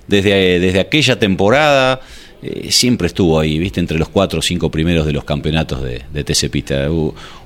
desde, desde aquella temporada, eh, siempre estuvo ahí, viste, entre los cuatro o cinco primeros de los campeonatos de, de TC Pista.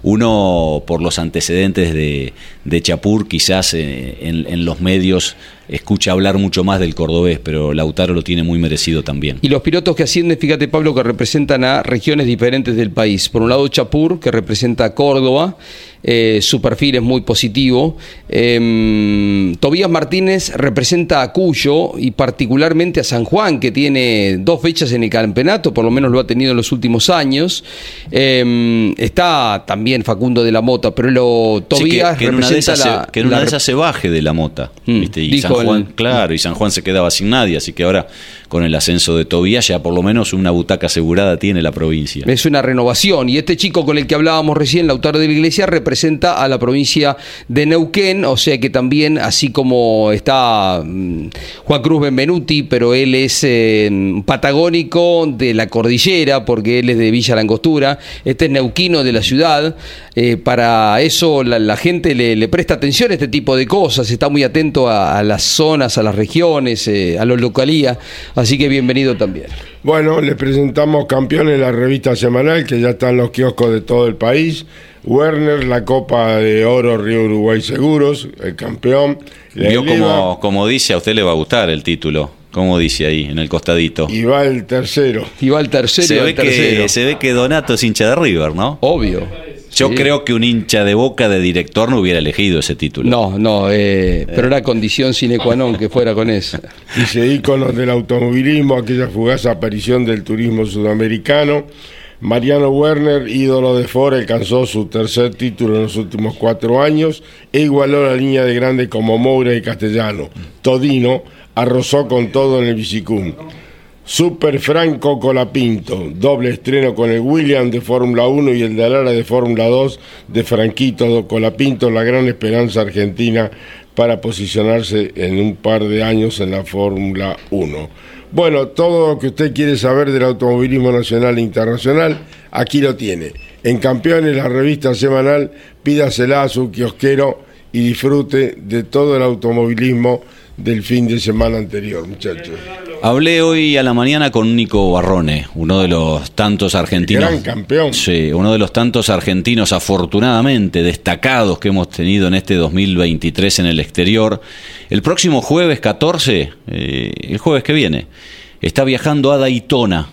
Uno, por los antecedentes de, de Chapur, quizás eh, en, en los medios escucha hablar mucho más del cordobés, pero Lautaro lo tiene muy merecido también. Y los pilotos que ascienden, fíjate Pablo, que representan a regiones diferentes del país. Por un lado Chapur, que representa a Córdoba, eh, su perfil es muy positivo. Em, Tobías Martínez representa a Cuyo y particularmente a San Juan, que tiene dos fechas en el campeonato, por lo menos lo ha tenido en los últimos años. Em, está también Facundo de la Mota, pero lo, Sí, que- Tobías que, en una de esas, la, se, que en una la de rep- esas se baje de la mota. Mm, ¿viste? Y San Juan, el- claro, y San Juan se quedaba sin nadie, así que ahora con el ascenso de Tobías ya por lo menos una butaca asegurada tiene la provincia. Es una renovación. Y este chico con el que hablábamos recién, Lautaro de la Iglesia, representa a la provincia de Neuquén, o sea que también, así como está mm, Juan Cruz Benvenuti, pero él es eh, patagónico de la cordillera, porque él es de Villa Langostura, este es neuquino de la ciudad. Eh, para eso la, la gente le, le presta atención a este tipo de cosas, está muy atento a, las zonas, a las regiones, eh, a la localía, así que bienvenido también. Bueno, les presentamos campeones la revista semanal que ya está en los kioscos de todo el país. Werner, la Copa de Oro Río Uruguay Seguros, el campeón. La Vio Eleva, como, como dice, a usted le va a gustar el título, como dice ahí en el costadito. Y va el tercero. Y va el tercero Se ve, el tercero. que, se ve que Donato es hincha de River, ¿no? Obvio. Yo Sí. creo que un hincha de boca de director no hubiera elegido ese título. No, no, eh, pero era condición sine qua non que fuera con eso. Dice íconos del automovilismo, aquella fugaz aparición del turismo sudamericano. Mariano Werner, ídolo de Ford, alcanzó su tercer título en los últimos cuatro años e igualó la línea de grandes como Moura y Castellano. Todino arrozó con todo en el bicicum. Super Franco Colapinto, doble estreno con el William de Fórmula 1 y el de Alara de Fórmula 2 de Franquito Colapinto, la gran esperanza argentina para posicionarse en un par de años en la Fórmula 1. Bueno, todo lo que usted quiere saber del automovilismo nacional e internacional, aquí lo tiene. En Campeones, la revista semanal, pídasela a su kiosquero y disfrute de todo el automovilismo del fin de semana anterior, muchachos. Hablé hoy a la mañana con Nico Barrone, uno de los tantos argentinos. Gran campeón. Sí, uno de los tantos argentinos afortunadamente destacados que hemos tenido en este 2023 en el exterior. El próximo jueves 14, eh, el jueves que viene, está viajando a Daytona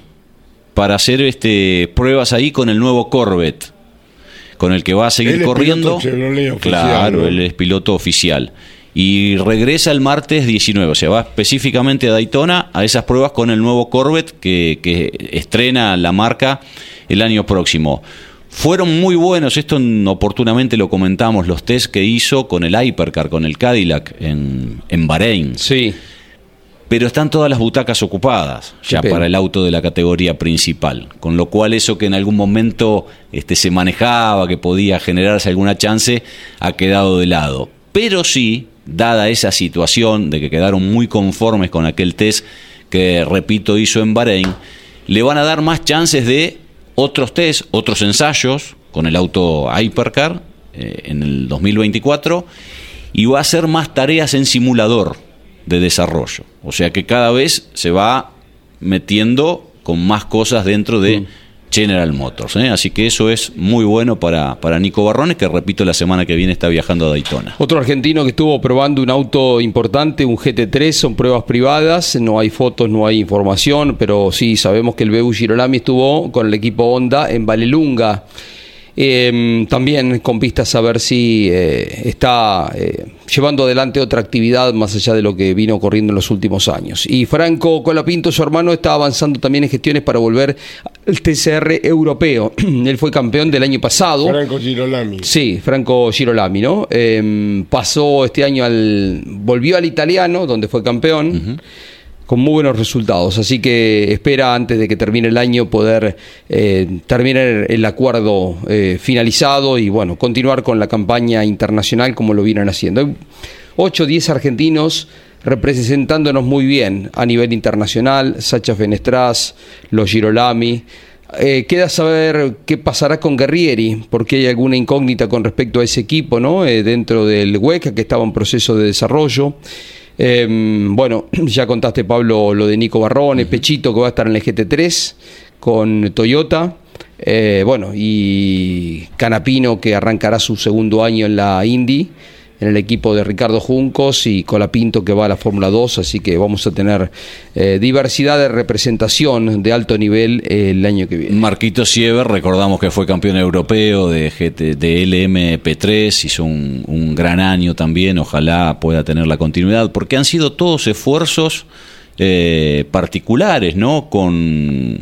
para hacer este, pruebas ahí con el nuevo Corvette, con el que va a seguir Él es corriendo. piloto claro, él es piloto oficial. Y regresa el martes 19, o sea, va específicamente a Daytona a esas pruebas con el nuevo Corvette que, que estrena la marca el año próximo. Fueron muy buenos, esto oportunamente lo comentamos, los test que hizo con el Hypercar, con el Cadillac en, en Bahrein. Sí. Pero están todas las butacas ocupadas Qué ya pena. para el auto de la categoría principal. Con lo cual eso que en algún momento este, se manejaba, que podía generarse alguna chance, ha quedado de lado. Pero sí, dada esa situación de que quedaron muy conformes con aquel test que, repito, hizo en Bahrein, le van a dar más chances de otros test, otros ensayos con el auto Hypercar eh, en el 2024 y va a hacer más tareas en simulador de desarrollo. O sea que cada vez se va metiendo con más cosas dentro de General Motors. ¿eh? Así que eso es muy bueno para, para Nico Barrones, que repito, la semana que viene está viajando a Daytona. Otro argentino que estuvo probando un auto importante, un GT3, son pruebas privadas, no hay fotos, no hay información, pero sí sabemos que el BU Girolami estuvo con el equipo Honda en Valelunga. Eh, también con vistas a ver si eh, está eh, llevando adelante otra actividad más allá de lo que vino ocurriendo en los últimos años. Y Franco Colapinto, su hermano, está avanzando también en gestiones para volver al TCR europeo. [CLEARS THROAT] Él fue campeón del año pasado. Franco Girolami. Sí, Franco Girolami, ¿no? Eh, pasó este año al. volvió al italiano, donde fue campeón. Con muy buenos resultados, así que espera antes de que termine el año poder eh, terminar el acuerdo eh, finalizado y bueno, continuar con la campaña internacional como lo vienen haciendo. Hay 8 o 10 argentinos representándonos muy bien a nivel internacional, Sacha Fenestras, los Girolami. Eh, queda saber qué pasará con Guerrieri, porque hay alguna incógnita con respecto a ese equipo, ¿no? Dentro del Hueca, que estaba en proceso de desarrollo. Eh, bueno, [CLEARS THROAT] ya contaste, Pablo, lo de Nico Barrone, Pechito, que va a estar en el GT3 con Toyota. Eh, bueno, y Canapino, que arrancará su segundo año en la Indy, en el equipo de Ricardo Juncos, y Colapinto, que va a la Fórmula 2. Así que vamos a tener eh, diversidad de representación de alto nivel eh, el año que viene. Marquito Siever, recordamos que fue campeón europeo de, GT, de LMP3, hizo un, un gran año también, ojalá pueda tener la continuidad, porque han sido todos esfuerzos eh, particulares, ¿no? Con,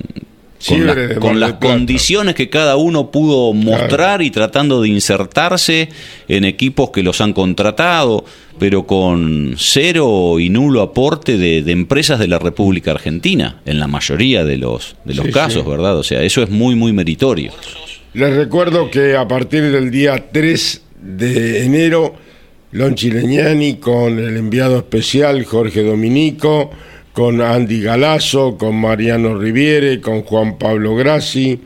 con, las- de con condiciones que cada uno pudo mostrar y tratando de insertarse en equipos que los han contratado, pero con cero y nulo aporte de, de empresas de la República Argentina, en la mayoría de los, de los Sí, casos, sí. ¿verdad? O sea, eso es muy, muy meritorio. Les recuerdo que a partir del día 3 de enero, Lon Chileñani con el enviado especial Jorge Dominico, con Andy Galazo, con Mariano Riviere, con Juan Pablo Grassi,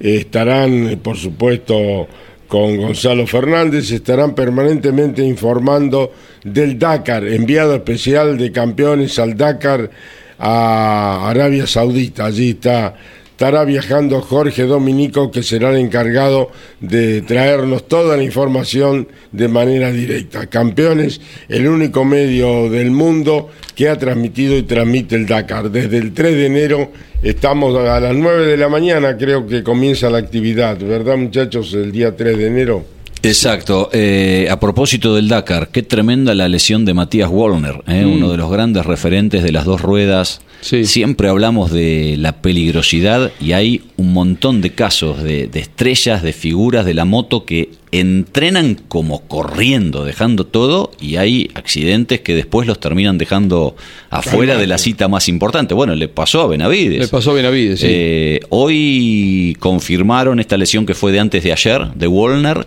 estarán, por supuesto, con Gonzalo Fernández, estarán permanentemente informando del Dakar, enviado especial de campeones al Dakar a Arabia Saudita. Allí está estará viajando Jorge Dominico, que será el encargado de traernos toda la información de manera directa. Campeones, el único medio del mundo que ha transmitido y transmite el Dakar. Desde el 3 de enero estamos a las 9 de la mañana, creo que comienza la actividad, ¿verdad muchachos? El día 3 de enero. Exacto. Eh, a propósito del Dakar, qué tremenda la lesión de Matías Wallner, eh, Mm. uno de los grandes referentes de las dos ruedas. Siempre hablamos de la peligrosidad y hay un montón de casos de, de estrellas, de figuras de la moto que entrenan como corriendo, dejando todo, y hay accidentes que después los terminan dejando afuera de la cita más importante. Bueno, le pasó a Benavides. Le pasó a Benavides, sí. Eh, hoy confirmaron esta lesión que fue de antes de ayer, de Wallner,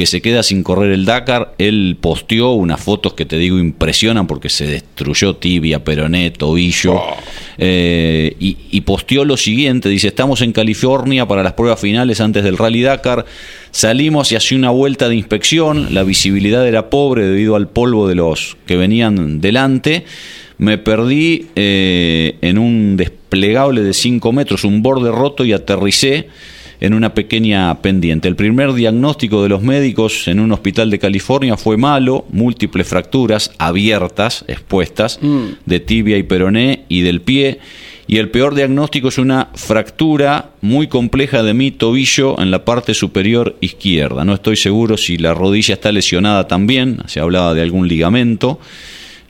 que se queda sin correr el Dakar. Él posteó unas fotos que te digo impresionan porque se destruyó tibia, peroné, tobillo. Eh, y, y posteó lo siguiente, dice, estamos en California para las pruebas finales antes del Rally Dakar. Salimos y hacía una vuelta de inspección, la visibilidad era pobre debido al polvo de los que venían delante. Me perdí eh, en un desplegable de 5 metros, un borde roto y aterricé en una pequeña pendiente. El primer diagnóstico de los médicos en un hospital de California fue malo, múltiples fracturas abiertas, expuestas, de tibia y peroné y del pie. Y el peor diagnóstico es una fractura muy compleja de mi tobillo en la parte superior izquierda. No estoy seguro si la rodilla está lesionada también, se hablaba de algún ligamento.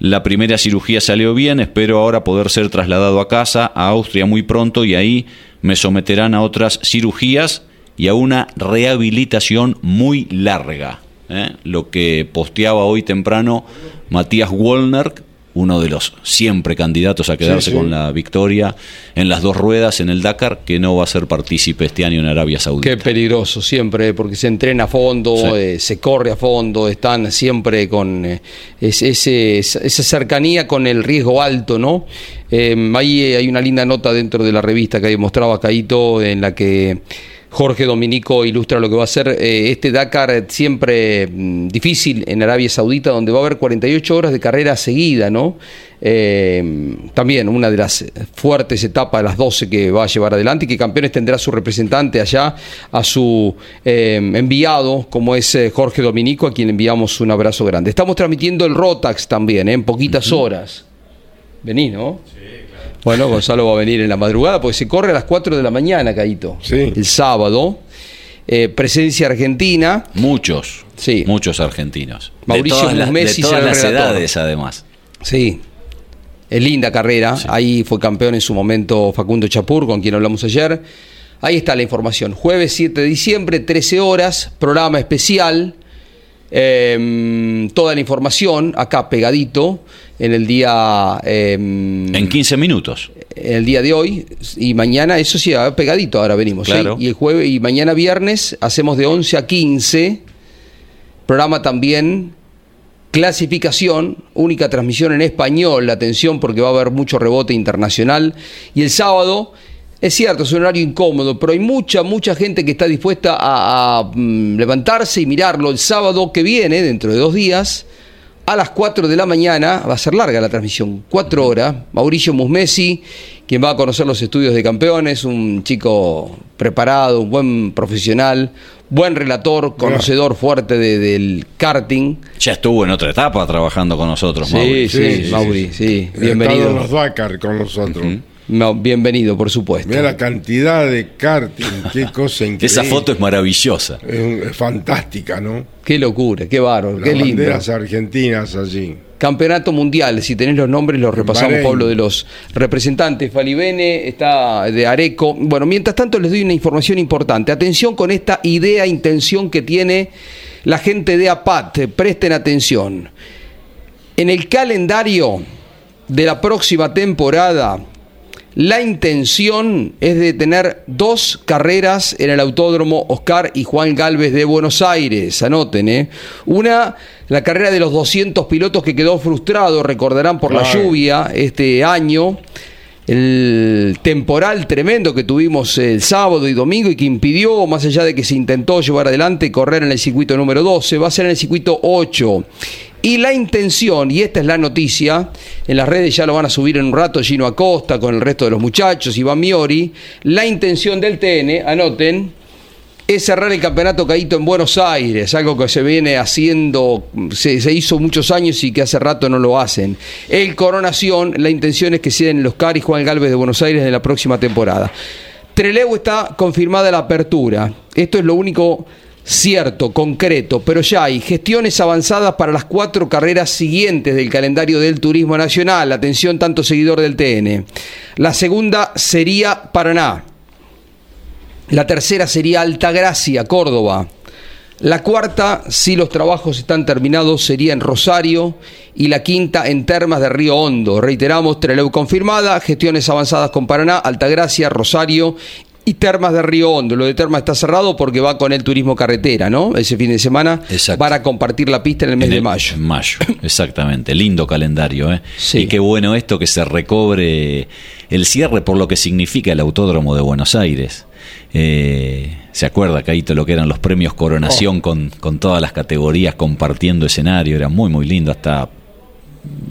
La primera cirugía salió bien, espero ahora poder ser trasladado a casa, a Austria muy pronto y ahí me someterán a otras cirugías y a una rehabilitación muy larga. ¿eh? Lo que posteaba hoy temprano Matías Wallner, uno de los siempre candidatos a quedarse Sí, sí. con la victoria en las dos ruedas en el Dakar, que no va a ser partícipe este año en Arabia Saudita. Qué peligroso siempre, porque se entrena a fondo, Sí. eh, se corre a fondo, están siempre con eh, ese- esa cercanía con el riesgo alto, ¿no? Eh, ahí eh, hay una linda nota dentro de la revista que mostraba Caito en la que Jorge Dominico ilustra lo que va a ser eh, este Dakar siempre mm, difícil en Arabia Saudita, donde va a haber 48 horas de carrera seguida, ¿no? Eh, también una de las fuertes etapas, las 12 que va a llevar adelante y que Campeones tendrá su representante allá, a su eh, enviado, como es Jorge Dominico, a quien enviamos un abrazo grande. Estamos transmitiendo el Rotax también, ¿eh? en poquitas horas. Vení, ¿no? Bueno, Gonzalo va a venir en la madrugada porque se corre a las 4 de la mañana, Caito. Sí. El sábado. Eh, presencia argentina. Muchos. Sí. Muchos argentinos. Mauricio de todas, las- Messi de todas las relator. edades, además. Sí. Es linda carrera. Ahí fue campeón en su momento Facundo Chapur, con quien hablamos ayer. Ahí está la información. Jueves 7 de diciembre, 13 horas, programa especial. Eh, toda la información acá pegadito en el día. eh, En 15 minutos. el día de hoy y mañana, eso sí, ah, pegadito ahora venimos. Y el jueves y mañana viernes hacemos de 11 a 15. Programa también clasificación, única transmisión en español, atención porque va a haber mucho rebote internacional. Y el sábado, es cierto, es un horario incómodo, pero hay mucha, mucha gente que está dispuesta a, a, mm, levantarse y mirarlo el sábado que viene, dentro de dos días. A las 4 de la mañana, va a ser larga la transmisión, 4 horas. Mauricio Musmesi, quien va a conocer los estudios de campeones, un chico preparado, un buen profesional, buen relator, conocedor fuerte de- del karting. Ya estuvo en otra etapa trabajando con nosotros, Sí, Mauri. sí, Mauri, sí, en bienvenido. los Dakar con nosotros. No, bienvenido, por supuesto. Mira la cantidad de karting, qué [LAUGHS] cosa increíble. Esa foto es maravillosa. Es, fantástica, ¿no? Qué locura, qué bárbaro, Las qué lindo. banderas argentinas allí. Campeonato Mundial, si tenés los nombres los repasamos, Bahrein. Pablo, de los representantes. Falibene está de Areco. Bueno, mientras tanto les doy una información importante. Atención con esta idea, intención que tiene la gente de APAT. Presten atención. En el calendario de la próxima temporada, la intención es de tener dos carreras en el Autódromo Oscar y Juan Galvez de Buenos Aires. Anoten, ¿eh? Una, la carrera de los 200 pilotos que quedó frustrado, recordarán por la lluvia este año. El temporal tremendo que tuvimos el sábado y domingo y que impidió, más allá de que se intentó llevar adelante, correr en el circuito número 12, va a ser en el circuito 8. Y la intención, y esta es la noticia, en las redes ya lo van a subir en un rato Gino Acosta con el resto de los muchachos, Iván Miori, la intención del TN, anoten, es cerrar el campeonato Caíto en Buenos Aires, algo que se viene haciendo, se, se hizo muchos años y que hace rato no lo hacen. El Coronación, la intención es que sea en los Cari Juan Galvez de Buenos Aires en la próxima temporada. Trelew está confirmada la apertura. Esto es lo único cierto, concreto, pero ya hay gestiones avanzadas para las cuatro carreras siguientes del calendario del Turismo Nacional. Atención, tanto seguidor del TN. La segunda sería Paraná. La tercera sería Altagracia, Córdoba. La cuarta, si los trabajos están terminados, sería en Rosario. Y la quinta en Termas de Río Hondo. Reiteramos, Trelew confirmada, gestiones avanzadas con Paraná, Altagracia, Rosario y Termas de Río Hondo. Lo de Termas está cerrado porque va con el turismo carretera, ¿no? Ese fin de semana Exacto. para compartir la pista en el mes En de mayo. En mayo, [COUGHS] exactamente. Lindo calendario, ¿eh? Sí. Y qué bueno esto que se recobre el cierre por lo que significa el Autódromo de Buenos Aires. Eh, ¿Se acuerda, Caíto, lo que eran los premios Coronación Oh. con, con todas las categorías compartiendo escenario? Era muy, muy lindo. Hasta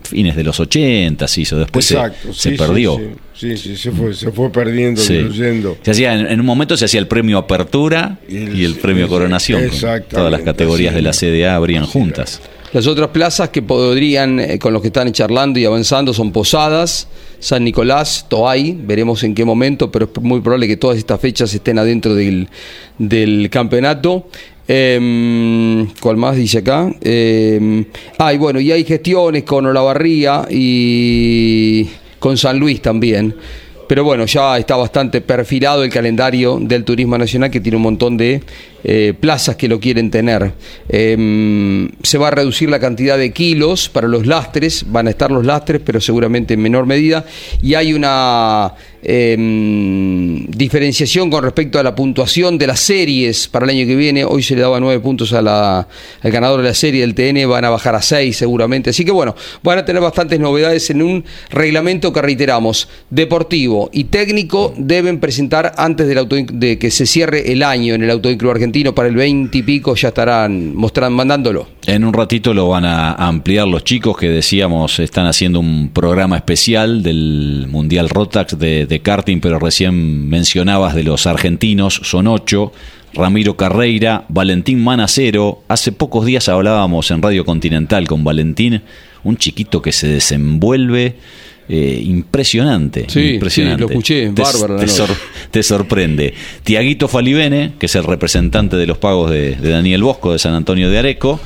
fines de los 80 se hizo. Después se- Exacto. se, sí, perdió. Sí, sí, sí, sí, se, fue, se fue perdiendo, Sí. diluyendo. Se hacía, en, en un momento se hacía el premio Apertura y el, Y el- premio Coronación. Todas las categorías de la. CDA abrían juntas. Las otras plazas que podrían, eh, con los que están charlando y avanzando, son Posadas, San Nicolás, Toay. Veremos en qué momento, pero es muy probable que todas estas fechas estén adentro del, del campeonato. Em, ¿Cuál más dice acá? Em, ah, y bueno, y hay gestiones con Olavarría y con San Luis también. Pero bueno, ya está bastante perfilado el calendario del turismo nacional que tiene un montón de eh, plazas que lo quieren tener. Em, se va a reducir la cantidad de kilos para los lastres, van a estar los lastres, pero seguramente en menor medida, y hay una em, diferenciación con respecto a la puntuación de las series para el año que viene. Hoy se le daba nueve puntos a la- al ganador de la serie del TN, van a bajar a seis seguramente. Así que bueno, van a tener bastantes novedades en un reglamento que reiteramos, deportivo y técnico deben presentar antes del auto, de que se cierre el año en el Autovínculo Argentino para el 20 y pico ya estarán mostrando, mandándolo. En un ratito lo van a ampliar los chicos que decíamos están haciendo un programa especial del Mundial Rotax de, de karting, pero recién mencionabas de los argentinos, son ocho. Ramiro Carreira, Valentín Manacero. Hace pocos días hablábamos en Radio Continental con Valentín, un chiquito que se desenvuelve eh, impresionante. Sí, impresionante. sí, lo escuché, Te- bárbaro te, nota. sor- te sorprende. Tiaguito Falibene, que es el representante de los pagos de, de Daniel Bosco de San Antonio de Areco.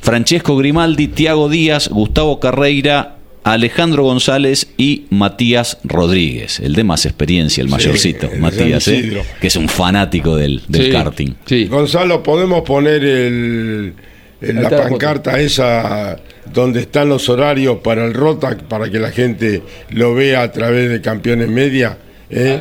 Francesco Grimaldi, Tiago Díaz, Gustavo Carreira, Alejandro González y Matías Rodríguez, el de más experiencia, el mayorcito, Matías, ¿eh? Que es un fanático del, del Sí, karting. Sí. Gonzalo, ¿podemos poner el, la pancarta esa donde están los horarios para el ROTAC para que la gente lo vea a través de Campeones Media? ¿Eh?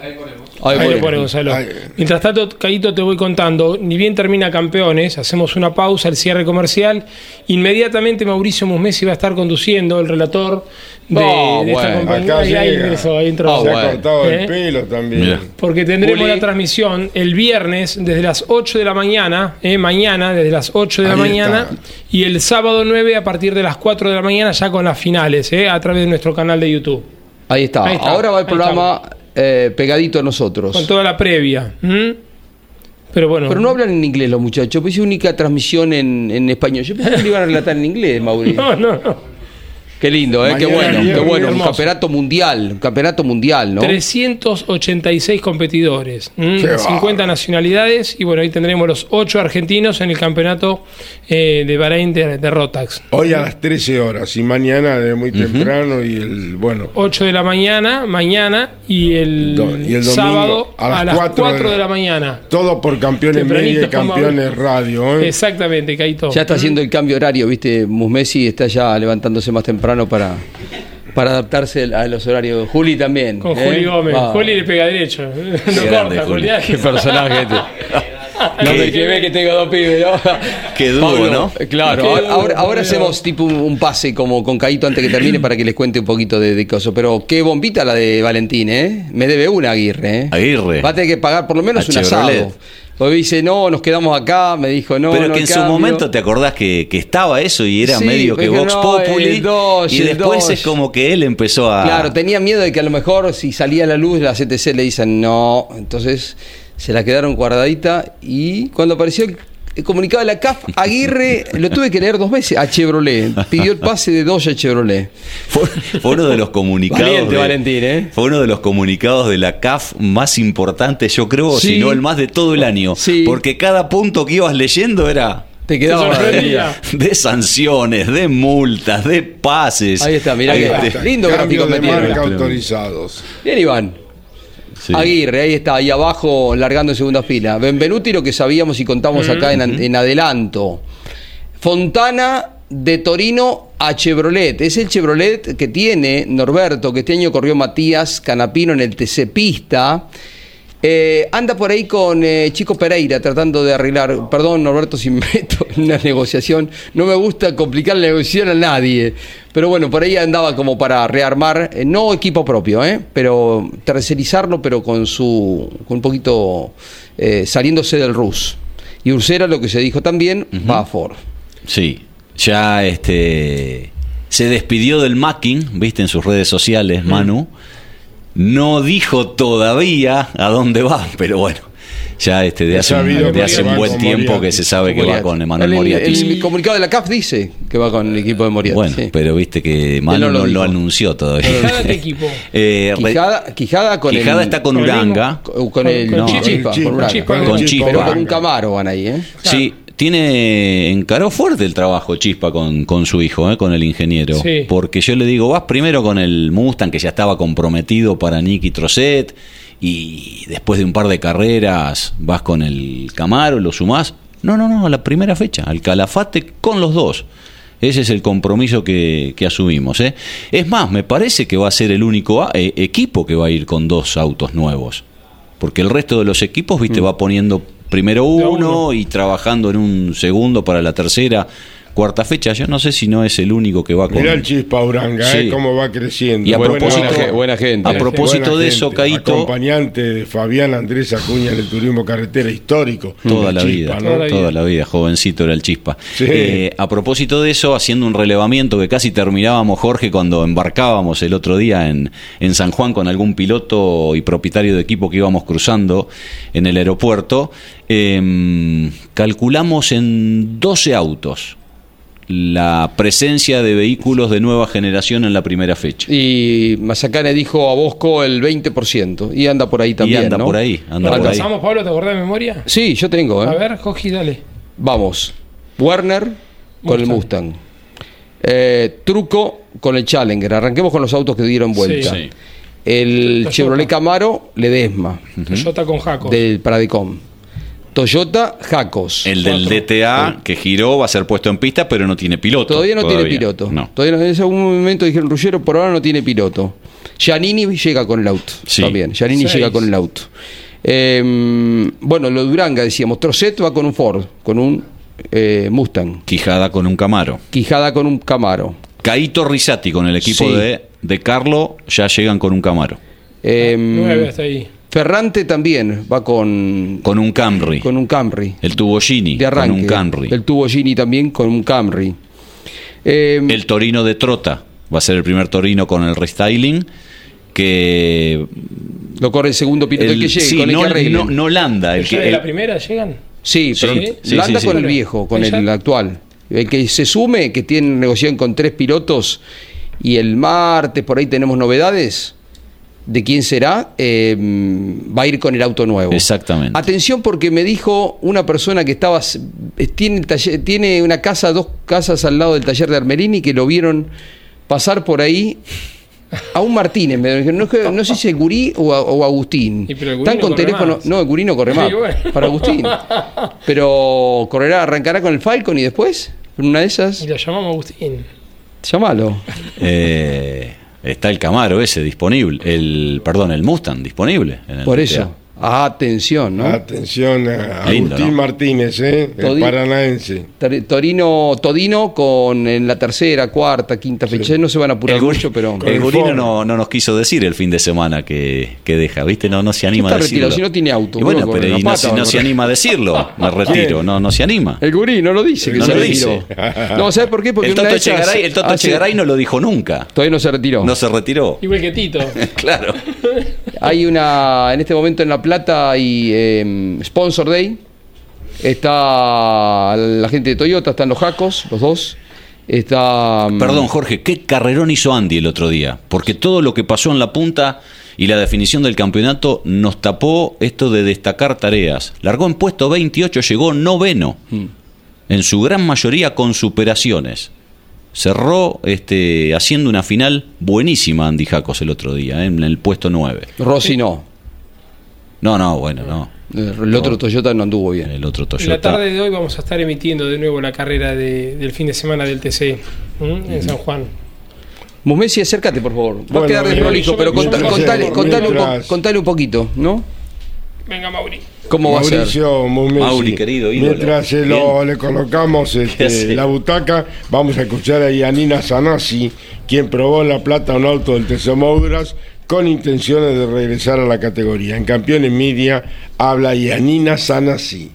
Ahí Ahí voy. lo pone Gonzalo. Ahí. Mientras tanto, Caíto, te voy contando. Ni bien termina Campeones, hacemos una pausa, el cierre comercial. Inmediatamente Mauricio Musmesi va a estar conduciendo, el relator de, de esta compañía. Acá Ahí, ahí ingresó, ahí entró. Ah, Se ha cortado ¿Eh? el pelo también. Mira. Porque tendremos la transmisión el viernes desde las 8 de la mañana, eh, mañana desde las 8 de la mañana, está. y el sábado 9 a partir de las 4 de la mañana ya con las finales, eh, a través de nuestro canal de YouTube. Ahí está. Ahí está, Ahora va el ahí programa eh, pegadito a nosotros. Con toda la previa. ¿m? Pero bueno. Pero no hablan en inglés los muchachos, pues es única transmisión en, en español. Yo pensé que le iban a relatar en inglés, Mauricio. [LAUGHS] no, no, no. Qué lindo, ¿eh? qué bueno, qué bueno. Un campeonato mundial, un campeonato mundial, ¿no? 386 competidores, ¿m? Qué 50 nacionalidades y bueno, ahí tendremos los 8 argentinos en el campeonato eh, de Bahrein de, de Rotax. Hoy a las 13 horas y mañana de muy temprano y el, bueno, 8 de la mañana, mañana y el, Do- y el domingo sábado a las 4 4 de de la- la mañana. todo por Campeones Media y Campeones. Radio. ¿eh? Exactamente, Caito. Ya está haciendo el cambio horario, ¿viste? Musmesi está ya levantándose más temprano para, para adaptarse a los horarios. Juli también. Con ¿eh? Juli Gómez. Va. Juli le pega derecho. [LAUGHS] No grande, corta, Juli. Juli. Qué personaje este. [LAUGHS] No me que ve que tengo dos pibes, ¿no? Qué dúo, ¿no? eh, Claro, Qué ahora, ahora, hacemos tipo un, un pase como con Caito antes que termine para que les cuente un poquito de, de cosas. Pero qué bombita la de Valentín, ¿eh? Me debe una Aguirre, ¿eh? Aguirre. Va a tener que pagar por lo menos A un asado. Porque dice, no, nos quedamos acá. Me dijo, no, pero no que en su momento te acordás que, que estaba eso y era Sí, medio que Vox no, Populi. y después es como que él empezó a. Claro, tenía miedo de que a lo mejor si salía a la luz la CTC le dicen no, entonces se la quedaron guardadita y cuando apareció el, el comunicado de la CAF, Aguirre lo tuve que leer dos veces a Chevrolet, pidió el pase de Dodge a Chevrolet. Fue, fue uno de los comunicados. Valiente, de- Valentín, ¿eh? Fue uno de los comunicados de la CAF más importantes, yo creo, Sí. si no el más de todo el año. Sí. Porque cada punto que ibas leyendo era Te quedaba sorprendía. de sanciones, de multas, de pases. Ahí está, mirá Ahí que está. lindo gráfico de marca autorizados. Bien, Iván. Sí. Aguirre, ahí está, ahí abajo, largando en segunda fila. Benvenuti, lo que sabíamos y contamos acá en, en adelanto. Fontana de Torino a Chevrolet. Es el Chevrolet que tiene Norberto, que este año corrió Matías Canapino en el TC Pista. Eh, anda por ahí con eh, Chico Pereira tratando de arreglar. Perdón, Norberto, si me meto en una negociación. No me gusta complicar la negociación a nadie. Pero bueno, por ahí andaba como para rearmar, eh, no equipo propio, ¿eh? pero tercerizarlo, pero con su. con un poquito eh, saliéndose del RUS. Y Ursera, lo que se dijo también, va a Ford. Sí, ya este se despidió del Macking, viste en sus redes sociales, Manu. No dijo todavía a dónde va, pero bueno, ya este de hace, un, de que hace un buen tiempo Moriarty. que se sabe que va con Emanuel El- Moriarty. El, comunicado de la CAF dice que va con el equipo de Moriarty. Bueno, sí. pero viste que Manu no no lo anunció todavía. ¿Quijada qué equipo? [LAUGHS] Eh, Quijada, Quijada con Quijada el. está con Uranga. con, con el. con no, Chispa, con. Chispa, Con Chispa, Chispa. Pero con un Camaro van ahí, ¿eh? Sí, tiene encaró fuerte el trabajo Chispa con, con su hijo, eh, con el ingeniero. Sí. Porque yo le digo, vas primero con el Mustang que ya estaba comprometido para Nicky Trosset y después de un par de carreras vas con el Camaro, lo sumás. No, no, no, a la primera fecha, al Calafate con los dos. Ese es el compromiso que, que asumimos. ¿eh? Es más, me parece que va a ser el único eh, equipo que va a ir con dos autos nuevos. Porque el resto de los equipos, viste, va poniendo primero uno. y trabajando en un segundo para la tercera, cuarta fecha. Yo no sé si no es el único que va con. Mirá el chispa Uranga, Sí. ¿eh? cómo va creciendo. Y a Buena- propósito, buena ge- buena gente. a propósito buena de eso, gente, Caito, Acompañante de Fabián Andrés Acuña en el turismo carretera histórico. Toda la Chispa, vida, ¿no? Toda la toda vida. la vida, jovencito era el chispa. Sí. Eh, a propósito de eso, haciendo un relevamiento que casi terminábamos, Jorge, cuando embarcábamos el otro día en, en San Juan con algún piloto y propietario de equipo que íbamos cruzando en el aeropuerto, eh, calculamos en 12 autos la presencia de vehículos de nueva generación en la primera fecha. Y Mazacane dijo a Bosco el 20%. Y anda por ahí también. anda ¿no? por ahí, anda ¿Lo por ahí. repasamos, Pablo? ¿Te acordás de memoria? Sí, yo tengo. ¿eh? A ver, Cogi, dale. Vamos. Werner con el Mustang. Eh, Truco con el Challenger. Arranquemos con los autos que dieron vuelta. Sí. El Toyota. Chevrolet Camaro, Ledesma, Toyota con Jaco. del Pradicom. Toyota, Jacos. El del. DTA que giró va a ser puesto en pista, pero no tiene piloto. Todavía no tiene piloto. No. Todavía no, en ese momento dijeron Ruggero, por ahora no tiene piloto. Giannini llega con el auto. Sí. También. Giannini Seis. llega con el auto. Eh, bueno, lo de Duranga decíamos. Trocet va con un Ford, con un eh, Mustang. Quijada con un Camaro. Quijada con un Camaro. Caito Risati con el equipo Sí. de, de Carlo ya llegan con un Camaro. Eh, Nueve hasta ahí. Ferrante también va con, Con un Camry. con un Camry. el tubo Gini de arranque. con un Camry. El tubo Gini también con un Camry. Eh, El Torino de Trota va a ser el primer Torino con el restyling que lo corre el segundo piloto el, que llegue, sí, con el no, que no, no Landa, el ¿Ya que de el- la primera llegan? Sí, pero Sí, sí, Landa sí, con sí. el viejo, con el actual. El que se sume, que tiene negociación con tres pilotos, y el martes por ahí tenemos novedades. ¿De quién será? Eh, va a ir con el auto nuevo. Exactamente. Atención porque me dijo una persona que estaba eh, tiene el taller- tiene una casa, dos casas al lado del taller de Armerini que lo vieron pasar por ahí a un Martínez, me dijeron, no, sé si es Gurí o, Agustín. Están con teléfono, más. no, el Gurí no corre más Sí, bueno. para Agustín. Pero correrá, arrancará con el Falcon y después, en una de esas, Y la llamamos Agustín. llámalo. eh, está el Camaro ese disponible, el perdón, el Mustang disponible. en el Por eso, atención, ¿no? Atención a Lindo, Agustín ¿no? Martínez, ¿eh? el paranaense. Tor- Torino, Todino con en la tercera, cuarta, quinta fecha. No se van a apurar El, mucho, pero. El el Gurino no, no nos quiso decir el fin de semana que, que deja, ¿viste? No, no se anima está a decirlo. retirado, si no tiene auto, Y bueno, pero y no, pata, si- no se anima a decirlo, me retiro, no, no se anima. El gurí no lo dice que No se lo retiró. dice. No, ¿sabes por qué? Porque el Toto, Chegaray, el Toto hace- Chegaray no lo dijo nunca. Todavía no se retiró. No se retiró. Igual que Tito. [LAUGHS] claro. Hay una, en este momento en La Plata hay eh, Sponsor Day. Está la gente de Toyota, están los Jacos, los dos. Está. mm, Perdón, Jorge, ¿qué carrerón hizo Andy el otro día? Porque todo lo que pasó en la punta y la definición del campeonato nos tapó esto de destacar tareas. Largó en puesto 28, llegó noveno. En su gran mayoría con superaciones. Cerró este, haciendo una final buenísima Andy Jacos el otro día, ¿eh? en el puesto 9. Rossi no. No, no, bueno, no. El otro Toyota no anduvo bien. El otro En Toyota. la tarde de hoy vamos a estar emitiendo de nuevo la carrera de- del fin de semana del TC ¿m? en San Juan. Musmesi, acércate, por favor. Va a quedar desprolijo, pero contale, un po- contale un poquito, ¿no? Venga, Mauri. ¿Cómo va a ser? Mauricio Mumesi. Mauri, querido ídolo. Mientras se lo, Bien. le colocamos [LAUGHS] este, la butaca, vamos a escuchar a Yanina Sanasi, quien probó en La Plata un auto del Moduras con intenciones de regresar a la categoría. En Campeones Media habla Yanina Sanasi.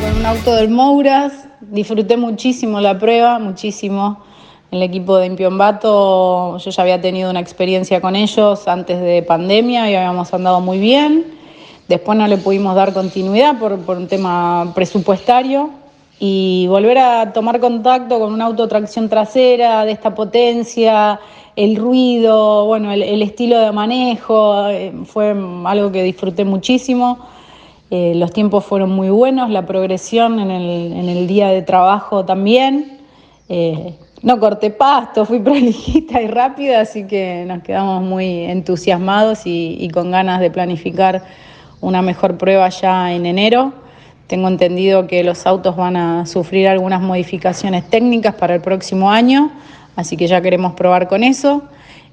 Con un auto del Mouras, disfruté muchísimo la prueba, muchísimo. El equipo de Impiombato, yo ya había tenido una experiencia con ellos antes de pandemia y habíamos andado muy bien. Después no le pudimos dar continuidad por, por un tema presupuestario y volver a tomar contacto con un auto tracción trasera de esta potencia, el ruido, bueno, el, el estilo de manejo, eh, fue algo que disfruté muchísimo Eh, los tiempos fueron muy buenos, la progresión en el, día de trabajo también. Eh, no corté pasto, fui [LAUGHS] prolijita y rápida, así que nos quedamos muy entusiasmados y, y con ganas de planificar una mejor prueba ya en enero. Tengo entendido que los autos van a sufrir algunas modificaciones técnicas para el próximo año, así que ya queremos probar con eso.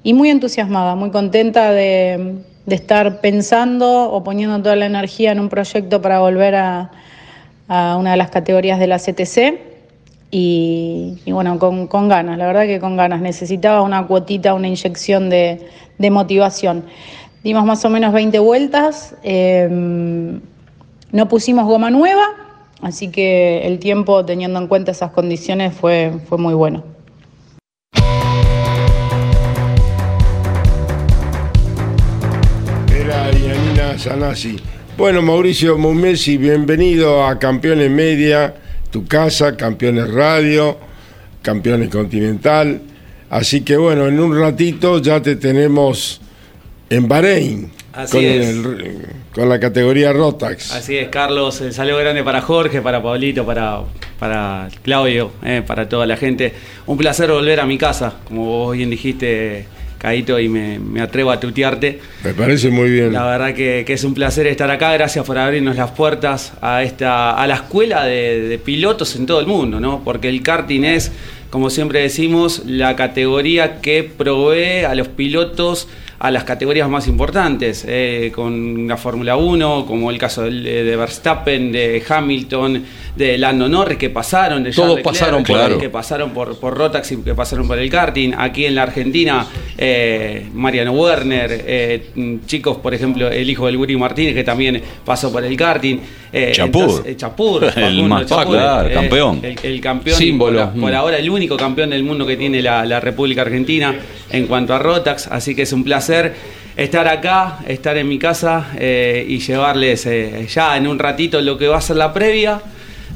Y muy entusiasmada, muy contenta de, de estar pensando o poniendo toda la energía en un proyecto para volver a, una de las categorías de la CTC. Y, bueno, con, ganas, la verdad que con ganas. Necesitaba una cuotita, una inyección de, motivación. Dimos más o menos 20 vueltas, eh, no pusimos goma nueva, así que el tiempo, teniendo en cuenta esas condiciones, fue, fue muy bueno. Sanasi. Bueno, Mauricio Mumesi, bienvenido a Campeones Media, tu casa, Campeones Radio, Campeones Continental. Así que bueno, en un ratito ya te tenemos en Bahrein. Así con, es. el- con la categoría Rotax. Así es, Carlos. El saludo grande para Jorge, para Pablito, para, para Claudio, eh, para toda la gente. Un placer volver a mi casa, como vos bien dijiste, Caito, y me, me atrevo a tutearte. Me parece muy bien. La verdad que, que es un placer estar acá. Gracias por abrirnos las puertas a esta a la escuela de, de pilotos en todo el mundo, ¿no? Porque el karting es, como siempre decimos, la categoría que provee a los pilotos a las categorías más importantes, eh, con la Fórmula 1, como el caso del- de, Verstappen, de Hamilton, de Lando Norris, que pasaron, de Todos Charles pasaron ahí. que pasaron por, por Rotax y que pasaron por el karting. Aquí en la Argentina, eh, Mariano Werner, eh, chicos, por ejemplo, el hijo del Guri Martínez, que también pasó por el karting. Eh, Chapur. entonces, eh, Chapur, [LAUGHS] El más- claro, campeón. El, el campeón. Símbolo. Por, por ahora el único campeón del mundo que tiene la, la República Argentina en cuanto a Rotax. Así que es un placer estar acá, estar en mi casa eh, y llevarles eh, ya en un ratito lo que va a ser la previa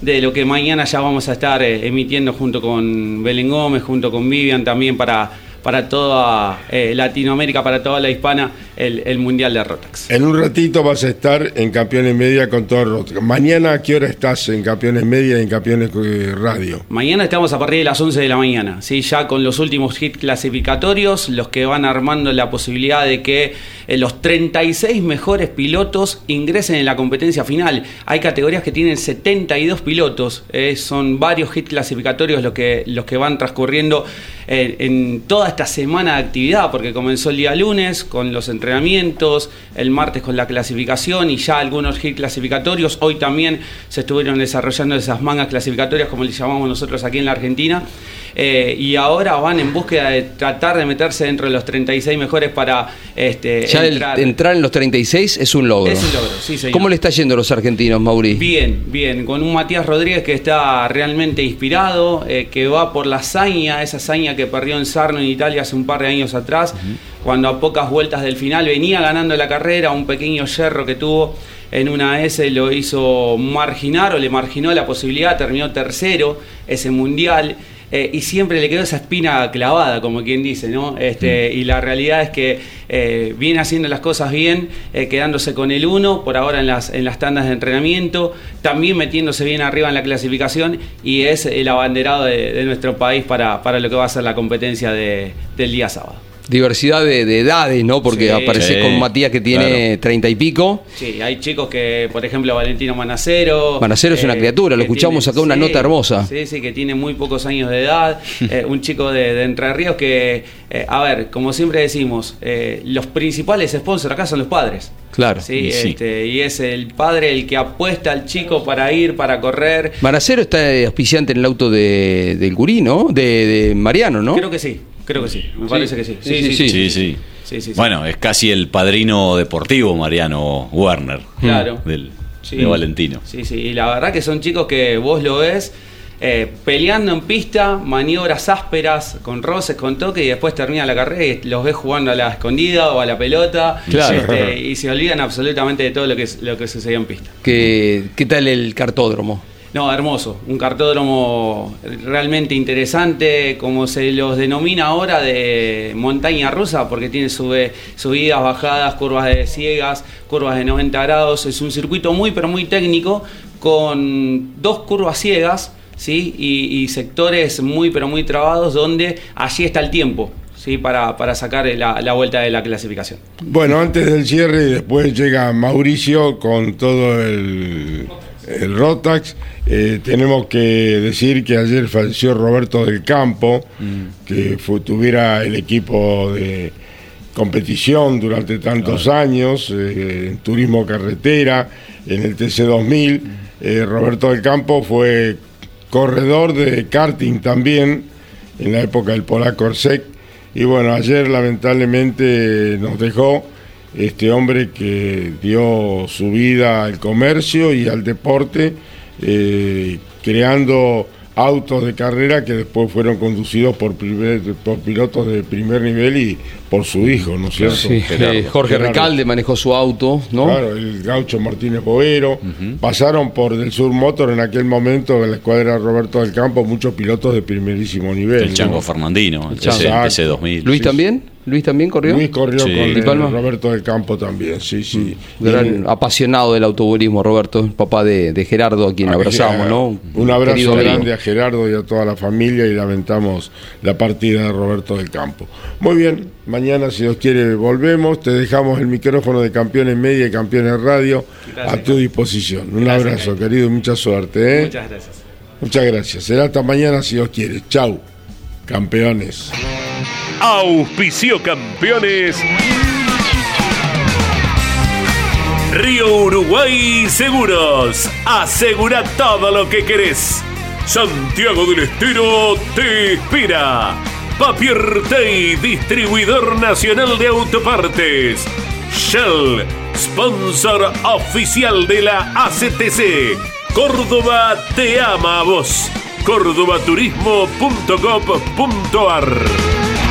de lo que mañana ya vamos a estar eh, emitiendo junto con Belén Gómez, junto con Vivian también para, para toda eh, Latinoamérica, para toda la hispana, el, el Mundial de Rotax. En un ratito vas a estar en Campeones Media con todo Rotax. Mañana, ¿a qué hora estás en Campeones Media y en Campeones eh, Radio? Mañana estamos a partir de las 11 de la mañana, ¿sí? ya con los últimos hits clasificatorios, los que van armando la posibilidad de que eh, los 36 mejores pilotos ingresen en la competencia final. Hay categorías que tienen 72 pilotos, eh, son varios hits clasificatorios los que, los que van transcurriendo eh, en toda esta semana de actividad, porque comenzó el día lunes con los entrenamientos, el martes con la clasificación y ya algunos hits clasificatorios. Hoy también se estuvieron desarrollando esas mangas clasificatorias, como le llamamos nosotros aquí en la Argentina. Eh, y ahora van en búsqueda de tratar de meterse dentro de los 36 mejores para este, Ya el- entrar. entrar en los 36 es un logro. Es un logro, sí, señor. ¿Cómo le está yendo a los argentinos, Mauri? Bien, bien, con un Matías Rodríguez que está realmente inspirado, eh, que va por la hazaña, esa hazaña que perdió en Sarno en Italia hace un par de años atrás, cuando a pocas vueltas del final venía ganando la carrera, un pequeño yerro que tuvo en una S lo hizo marginar o le marginó la posibilidad, terminó tercero ese mundial. Eh, y siempre le quedó esa espina clavada, como quien dice, ¿no? Este, Y la realidad es que eh, viene haciendo las cosas bien, eh, quedándose con el 1, por ahora en las, en las tandas de entrenamiento, también metiéndose bien arriba en la clasificación y es el abanderado de, de nuestro país para, para lo que va a ser la competencia de- del día sábado. Diversidad de, de edades, ¿no? Porque Sí. aparece Sí, con Matías que tiene claro. 30 y pico. Sí, hay chicos que, por ejemplo, Valentino Manacero. eh, Manacero es una criatura, lo escuchamos acá, una nota hermosa. Sí, sí, que tiene muy pocos años de edad. [LAUGHS] eh, un chico de, de Entre Ríos que, eh, a ver, como siempre decimos, eh, los principales sponsors acá son los padres. Claro. Sí, Y sí. este, y es el padre el que apuesta al chico para ir, para correr. Manacero está auspiciante en el auto de, del Gurí, ¿no? De, de Mariano, ¿no? Creo que sí, creo que sí. Me parece que sí. Sí, sí, sí. Sí, sí. Sí, sí, sí. Bueno, es casi el padrino deportivo Mariano Werner. Claro. Del, Sí. De Valentino. Sí, sí, y la verdad que son chicos que vos lo ves eh, peleando en pista, maniobras ásperas, con roces, con toque, y después termina la carrera y los ves jugando a la escondida o a la pelota, Claro. este, [LAUGHS] y se olvidan absolutamente de todo lo que, lo que sucedió en pista. ¿Qué, ¿Qué tal el cartódromo? No, hermoso. Un cartódromo realmente interesante, como se los denomina ahora, de montaña rusa, porque tiene subidas, bajadas, curvas de ciegas, curvas de 90 grados. Es un circuito muy, pero muy técnico, con dos curvas ciegas. ¿Sí? Y, y sectores muy pero muy trabados donde allí está el tiempo. ¿sí? para, para sacar la, la, vuelta de la clasificación. Bueno, antes del cierre, después llega Mauricio con todo el, el Rotax. Eh, tenemos que decir que ayer falleció Roberto del Campo, mm. que fue, tuviera el equipo de competición durante tantos claro. años, eh, en turismo carretera, en el TC2000. Eh, Roberto del Campo fue corredor de karting también en la época del Polaco Orsec y bueno, ayer lamentablemente nos dejó este hombre que dio su vida al comercio y al deporte, eh, creando autos de carrera que después fueron conducidos por, primer, por pilotos de primer nivel y por su hijo, ¿no es cierto? Sí, Gerardo, eh, Jorge Gerardo. Recalde manejó su auto, ¿no? Claro, el gaucho Martínez Bovero. Uh -huh. Pasaron por del Sur Motor en aquel momento, en la escuadra Roberto del Campo, muchos pilotos de primerísimo nivel. El ¿no? Chango Fernandino, el ese 2000. ¿Luis sí. también? ¿Luis también corrió? Luis corrió sí. con el, Roberto del Campo también, sí, sí. Gran y, apasionado del automovilismo, Roberto, papá de, de Gerardo, a quien a abrazamos, ¿no? Un abrazo Querido grande amigo. a Gerardo y a toda la familia y lamentamos la partida de Roberto del Campo. Muy bien, mañana, si Dios quiere, volvemos. Te dejamos el micrófono de Campeones Media y Campeones Radio gracias, a tu disposición. Un gracias, abrazo, querido. querido, y mucha suerte. ¿eh? Muchas gracias. Muchas gracias. Será hasta mañana, si Dios quiere. Chau, campeones. Auspicio Campeones. Río Uruguay Seguros. Asegura todo lo que querés. Santiago del Estero te inspira. Papier Tay, distribuidor nacional de autopartes. Shell, sponsor oficial de la ACTC. Córdoba te ama a vos. cordobaturismo.gov.ar